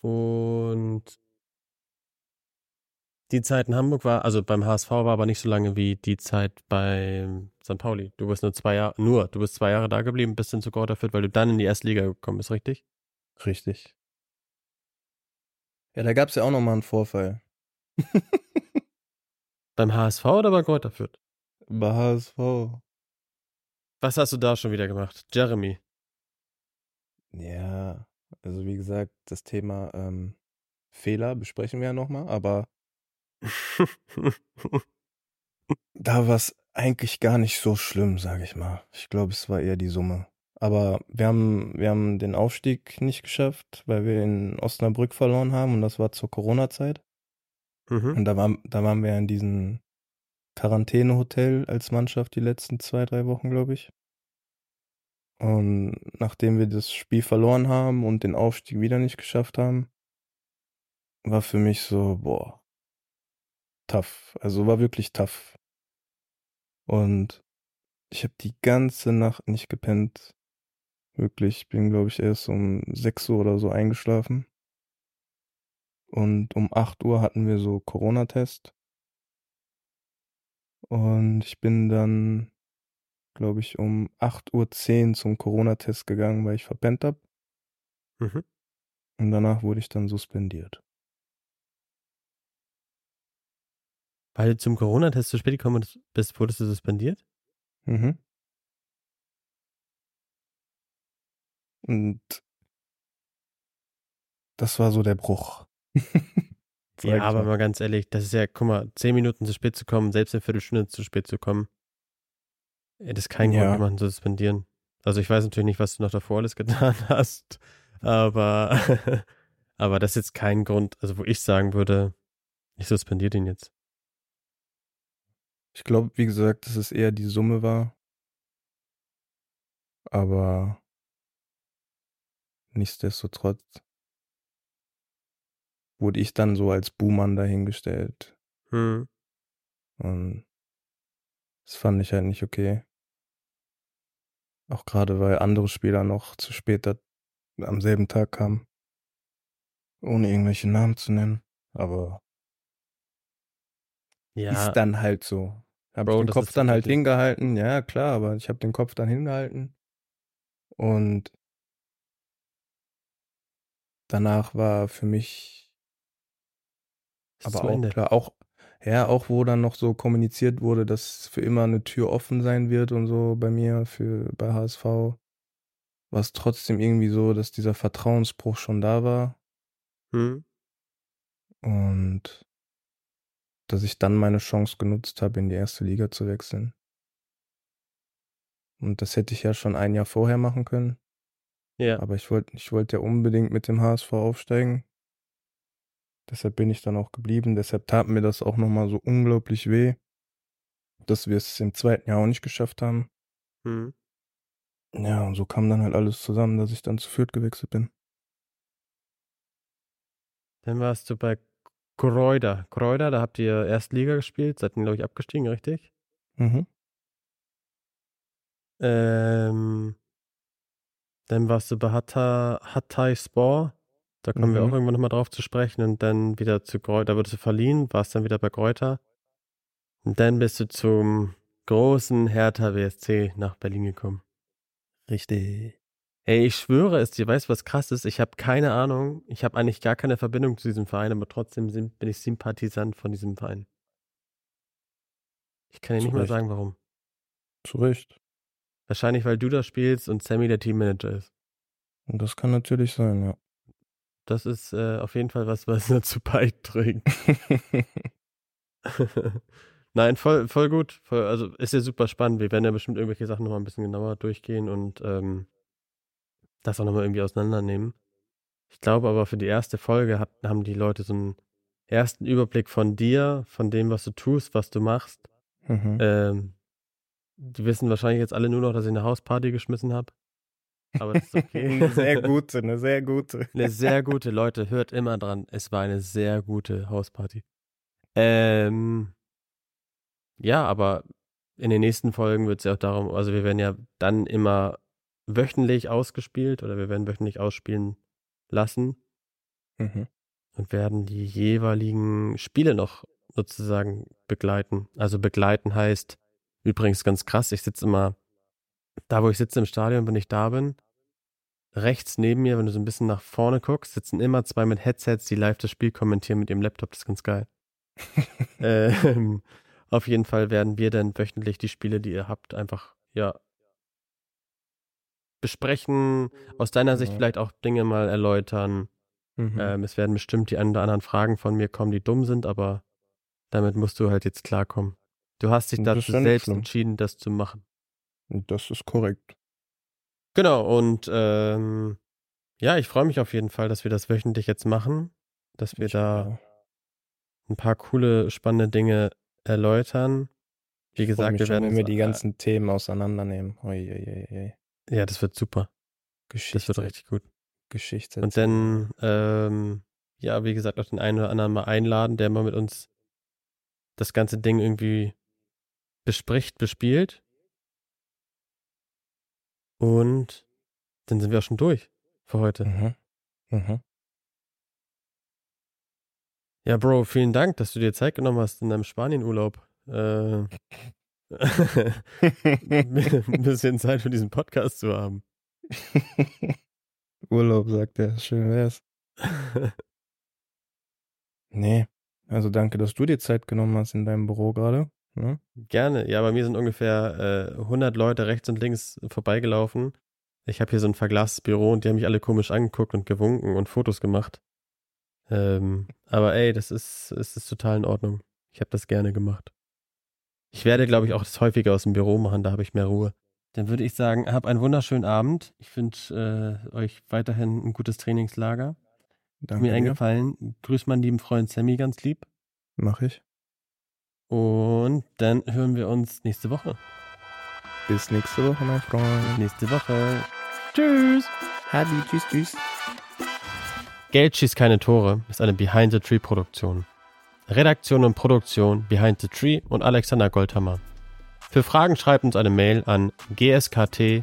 Und die Zeit in Hamburg war, also beim HSV war aber nicht so lange wie die Zeit beim St. Pauli. Du bist nur zwei Jahre, nur, du bist zwei Jahre da geblieben, bis hin zu Gorda Fürth, weil du dann in die erste Liga gekommen bist, richtig? Richtig. Ja, da gab's ja auch nochmal einen Vorfall. Beim HSV oder bei Gorda Fürth? Bei HSV. Was hast du da schon wieder gemacht? Jeremy. Ja, also wie gesagt, das Thema ähm, Fehler besprechen wir ja nochmal, aber da war es eigentlich gar nicht so schlimm, sage ich mal. Ich glaube, es war eher die Summe. Aber wir haben, wir haben den Aufstieg nicht geschafft, weil wir in Osnabrück verloren haben und das war zur Corona-Zeit. mhm. Und da waren, da waren wir in diesem Quarantänehotel als Mannschaft die letzten zwei, drei Wochen, glaube ich. Und nachdem wir das Spiel verloren haben und den Aufstieg wieder nicht geschafft haben, war für mich so, boah, tough. Also war wirklich tough. Und ich habe die ganze Nacht nicht gepennt. Wirklich, ich bin, glaube ich, erst um 6 Uhr oder so eingeschlafen. Und um 8 Uhr hatten wir so Corona-Test. Und ich bin dann, glaube ich, um 8.10 Uhr zum Corona-Test gegangen, weil ich verpennt habe. Mhm. Und danach wurde ich dann suspendiert. Weil du zum Corona-Test zu spät gekommen bist, wurdest du suspendiert? Mhm. Und das war so der Bruch. ja, aber mal. ganz ehrlich, das ist ja, guck mal, zehn Minuten zu spät zu kommen, selbst eine Viertelstunde zu spät zu kommen. Das ist kein ja. Grund, jemanden zu suspendieren. Also ich weiß natürlich nicht, was du noch davor alles getan hast, aber, aber das ist jetzt kein Grund, also wo ich sagen würde, ich suspendiere den jetzt. Ich glaube, wie gesagt, dass es eher die Summe war. Aber nichtsdestotrotz wurde ich dann so als Buhmann dahingestellt. Hm. Und das fand ich halt nicht okay. Auch gerade weil andere Spieler noch zu spät am selben Tag kamen. Ohne irgendwelche Namen zu nennen. Aber ja. ist dann halt so. Habe den Kopf dann halt hingehalten. Ja, klar, aber ich habe den Kopf dann hingehalten. Und danach war für mich aber auch Ende. klar, auch, ja, auch wo dann noch so kommuniziert wurde, dass für immer eine Tür offen sein wird und so bei mir, für, bei HSV, war es trotzdem irgendwie so, dass dieser Vertrauensbruch schon da war. Hm. Und dass ich dann meine Chance genutzt habe, in die erste Liga zu wechseln. Und das hätte ich ja schon ein Jahr vorher machen können. Ja. Aber ich wollte ich wollte ja unbedingt mit dem HSV aufsteigen. Deshalb bin ich dann auch geblieben. Deshalb tat mir das auch nochmal so unglaublich weh, dass wir es im zweiten Jahr auch nicht geschafft haben. Mhm. Ja, und so kam dann halt alles zusammen, dass ich dann zu Fürth gewechselt bin. Dann warst du bei Kreuder. Kreuder, da habt ihr Erstliga gespielt, seid ihr, glaube ich, abgestiegen, richtig? Mhm. Ähm, dann warst du bei Hatta, Hatay Spor. Da kommen mhm. wir auch mhm. irgendwann nochmal drauf zu sprechen. Und dann wieder zu Kräuter, da wurdest du verliehen, warst dann wieder bei Kräuter. Und dann bist du zum großen Hertha WSC nach Berlin gekommen. Richtig. Ey, ich schwöre es dir, weißt du, was krass ist? Ich habe keine Ahnung. Ich habe eigentlich gar keine Verbindung zu diesem Verein, aber trotzdem bin ich Sympathisant von diesem Verein. Ich kann dir nicht mal sagen, warum. Zu Recht. Wahrscheinlich, weil du da spielst und Sammy der Teammanager ist. Und das kann natürlich sein, ja. Das ist äh, auf jeden Fall was, was dazu beiträgt. Nein, voll, voll gut. Voll, also ist ja super spannend. Wir werden ja bestimmt irgendwelche Sachen nochmal ein bisschen genauer durchgehen und ähm, das auch nochmal irgendwie auseinandernehmen. Ich glaube aber für die erste Folge hat, haben die Leute so einen ersten Überblick von dir, von dem, was du tust, was du machst. Mhm. Ähm, die wissen wahrscheinlich jetzt alle nur noch, dass ich eine Hausparty geschmissen habe. Aber das ist okay. eine sehr gute, eine sehr gute. Eine sehr gute, Leute, hört immer dran. Es war eine sehr gute Hausparty. Ähm, ja, aber in den nächsten Folgen wird es ja auch darum, also wir werden ja dann immer wöchentlich ausgespielt oder wir werden wöchentlich ausspielen lassen mhm. und werden die jeweiligen Spiele noch sozusagen begleiten. Also begleiten heißt, Übrigens ganz krass, ich sitze immer, da wo ich sitze im Stadion, wenn ich da bin, rechts neben mir, wenn du so ein bisschen nach vorne guckst, sitzen immer zwei mit Headsets, die live das Spiel kommentieren mit ihrem Laptop, das ist ganz geil. ähm, auf jeden Fall werden wir dann wöchentlich die Spiele, die ihr habt, einfach, ja, besprechen, aus deiner Sicht vielleicht auch Dinge mal erläutern. Mhm. Ähm, es werden bestimmt die ein oder anderen Fragen von mir kommen, die dumm sind, aber damit musst du halt jetzt klarkommen. Du hast dich dazu selbst schlimm. entschieden, das zu machen. Das ist korrekt. Genau, und ähm, ja, ich freue mich auf jeden Fall, dass wir das wöchentlich jetzt machen, dass wir ich da ein paar coole, spannende Dinge erläutern. Wie ich gesagt, wir werden. Wenn wir die ganzen Themen auseinandernehmen. Ui, ui, ui, ja, das wird super. Geschichte. Das wird richtig gut. Geschichte. Und dann, ähm, ja, wie gesagt, auch den einen oder anderen mal einladen, der mal mit uns das ganze Ding irgendwie bespricht, bespielt. Und dann sind wir auch schon durch für heute. Mhm. Mhm. Ja, Bro, vielen Dank, dass du dir Zeit genommen hast in deinem Spanienurlaub. Äh, ein bisschen Zeit für diesen Podcast zu haben. Urlaub, sagt er. Schön wär's. nee, also danke, dass du dir Zeit genommen hast in deinem Büro gerade. Ne? Gerne. Ja, bei mir sind ungefähr äh, 100 Leute rechts und links vorbeigelaufen. Ich habe hier so ein verglastes Büro und die haben mich alle komisch angeguckt und gewunken und Fotos gemacht. Ähm, aber ey, das ist, ist, ist total in Ordnung. Ich habe das gerne gemacht. Ich werde, glaube ich, auch das häufiger aus dem Büro machen, da habe ich mehr Ruhe. Dann würde ich sagen, hab einen wunderschönen Abend. Ich wünsche äh, euch weiterhin ein gutes Trainingslager. Danke Mir dir. eingefallen, grüß meinen lieben Freund Sammy ganz lieb. Mach ich. Und dann hören wir uns nächste Woche. Bis nächste Woche, mein Freund. Nächste Woche. Tschüss. Hadi, tschüss, tschüss. Geld schießt keine Tore ist eine Behind the Tree Produktion. Redaktion und Produktion Behind the Tree und Alexander Goldhammer. Für Fragen schreibt uns eine Mail an gskt